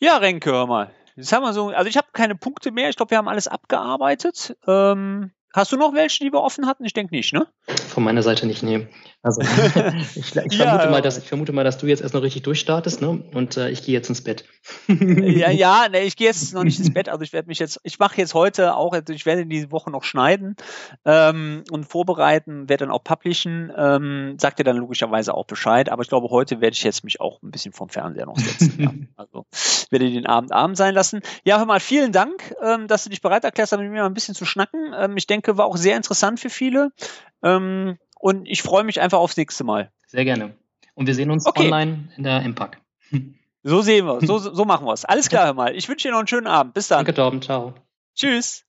ja, Renke, hör mal. Jetzt haben wir so, also ich habe keine Punkte mehr. Ich glaube, wir haben alles abgearbeitet. Ähm, Hast du noch welche, die wir offen hatten? Ich denke nicht, ne? Von meiner Seite nicht, nee. Also ich, ich, ja, vermute mal, dass, ich vermute mal, dass du jetzt erst noch richtig durchstartest, ne? Und äh, ich gehe jetzt ins Bett. ja, ja, ne, ich gehe jetzt noch nicht ins Bett. Also ich werde mich jetzt, ich mache jetzt heute auch, also ich werde diese Woche noch schneiden ähm, und vorbereiten, werde dann auch publishen. Ähm, sagt dir dann logischerweise auch Bescheid. Aber ich glaube, heute werde ich jetzt mich auch ein bisschen vom Fernseher noch setzen. ja. Also werde den Abend Abend sein lassen. Ja, hör mal, vielen Dank, ähm, dass du dich bereit erklärst, mit mir mal ein bisschen zu schnacken. Ähm, ich denke, war auch sehr interessant für viele. Ähm, und ich freue mich einfach aufs nächste Mal. Sehr gerne. Und wir sehen uns okay. online in der Impact. So sehen wir, so, so machen wir es. Alles klar, hör mal. Ich wünsche dir noch einen schönen Abend. Bis dann. Danke, Torben. Ciao. Tschüss.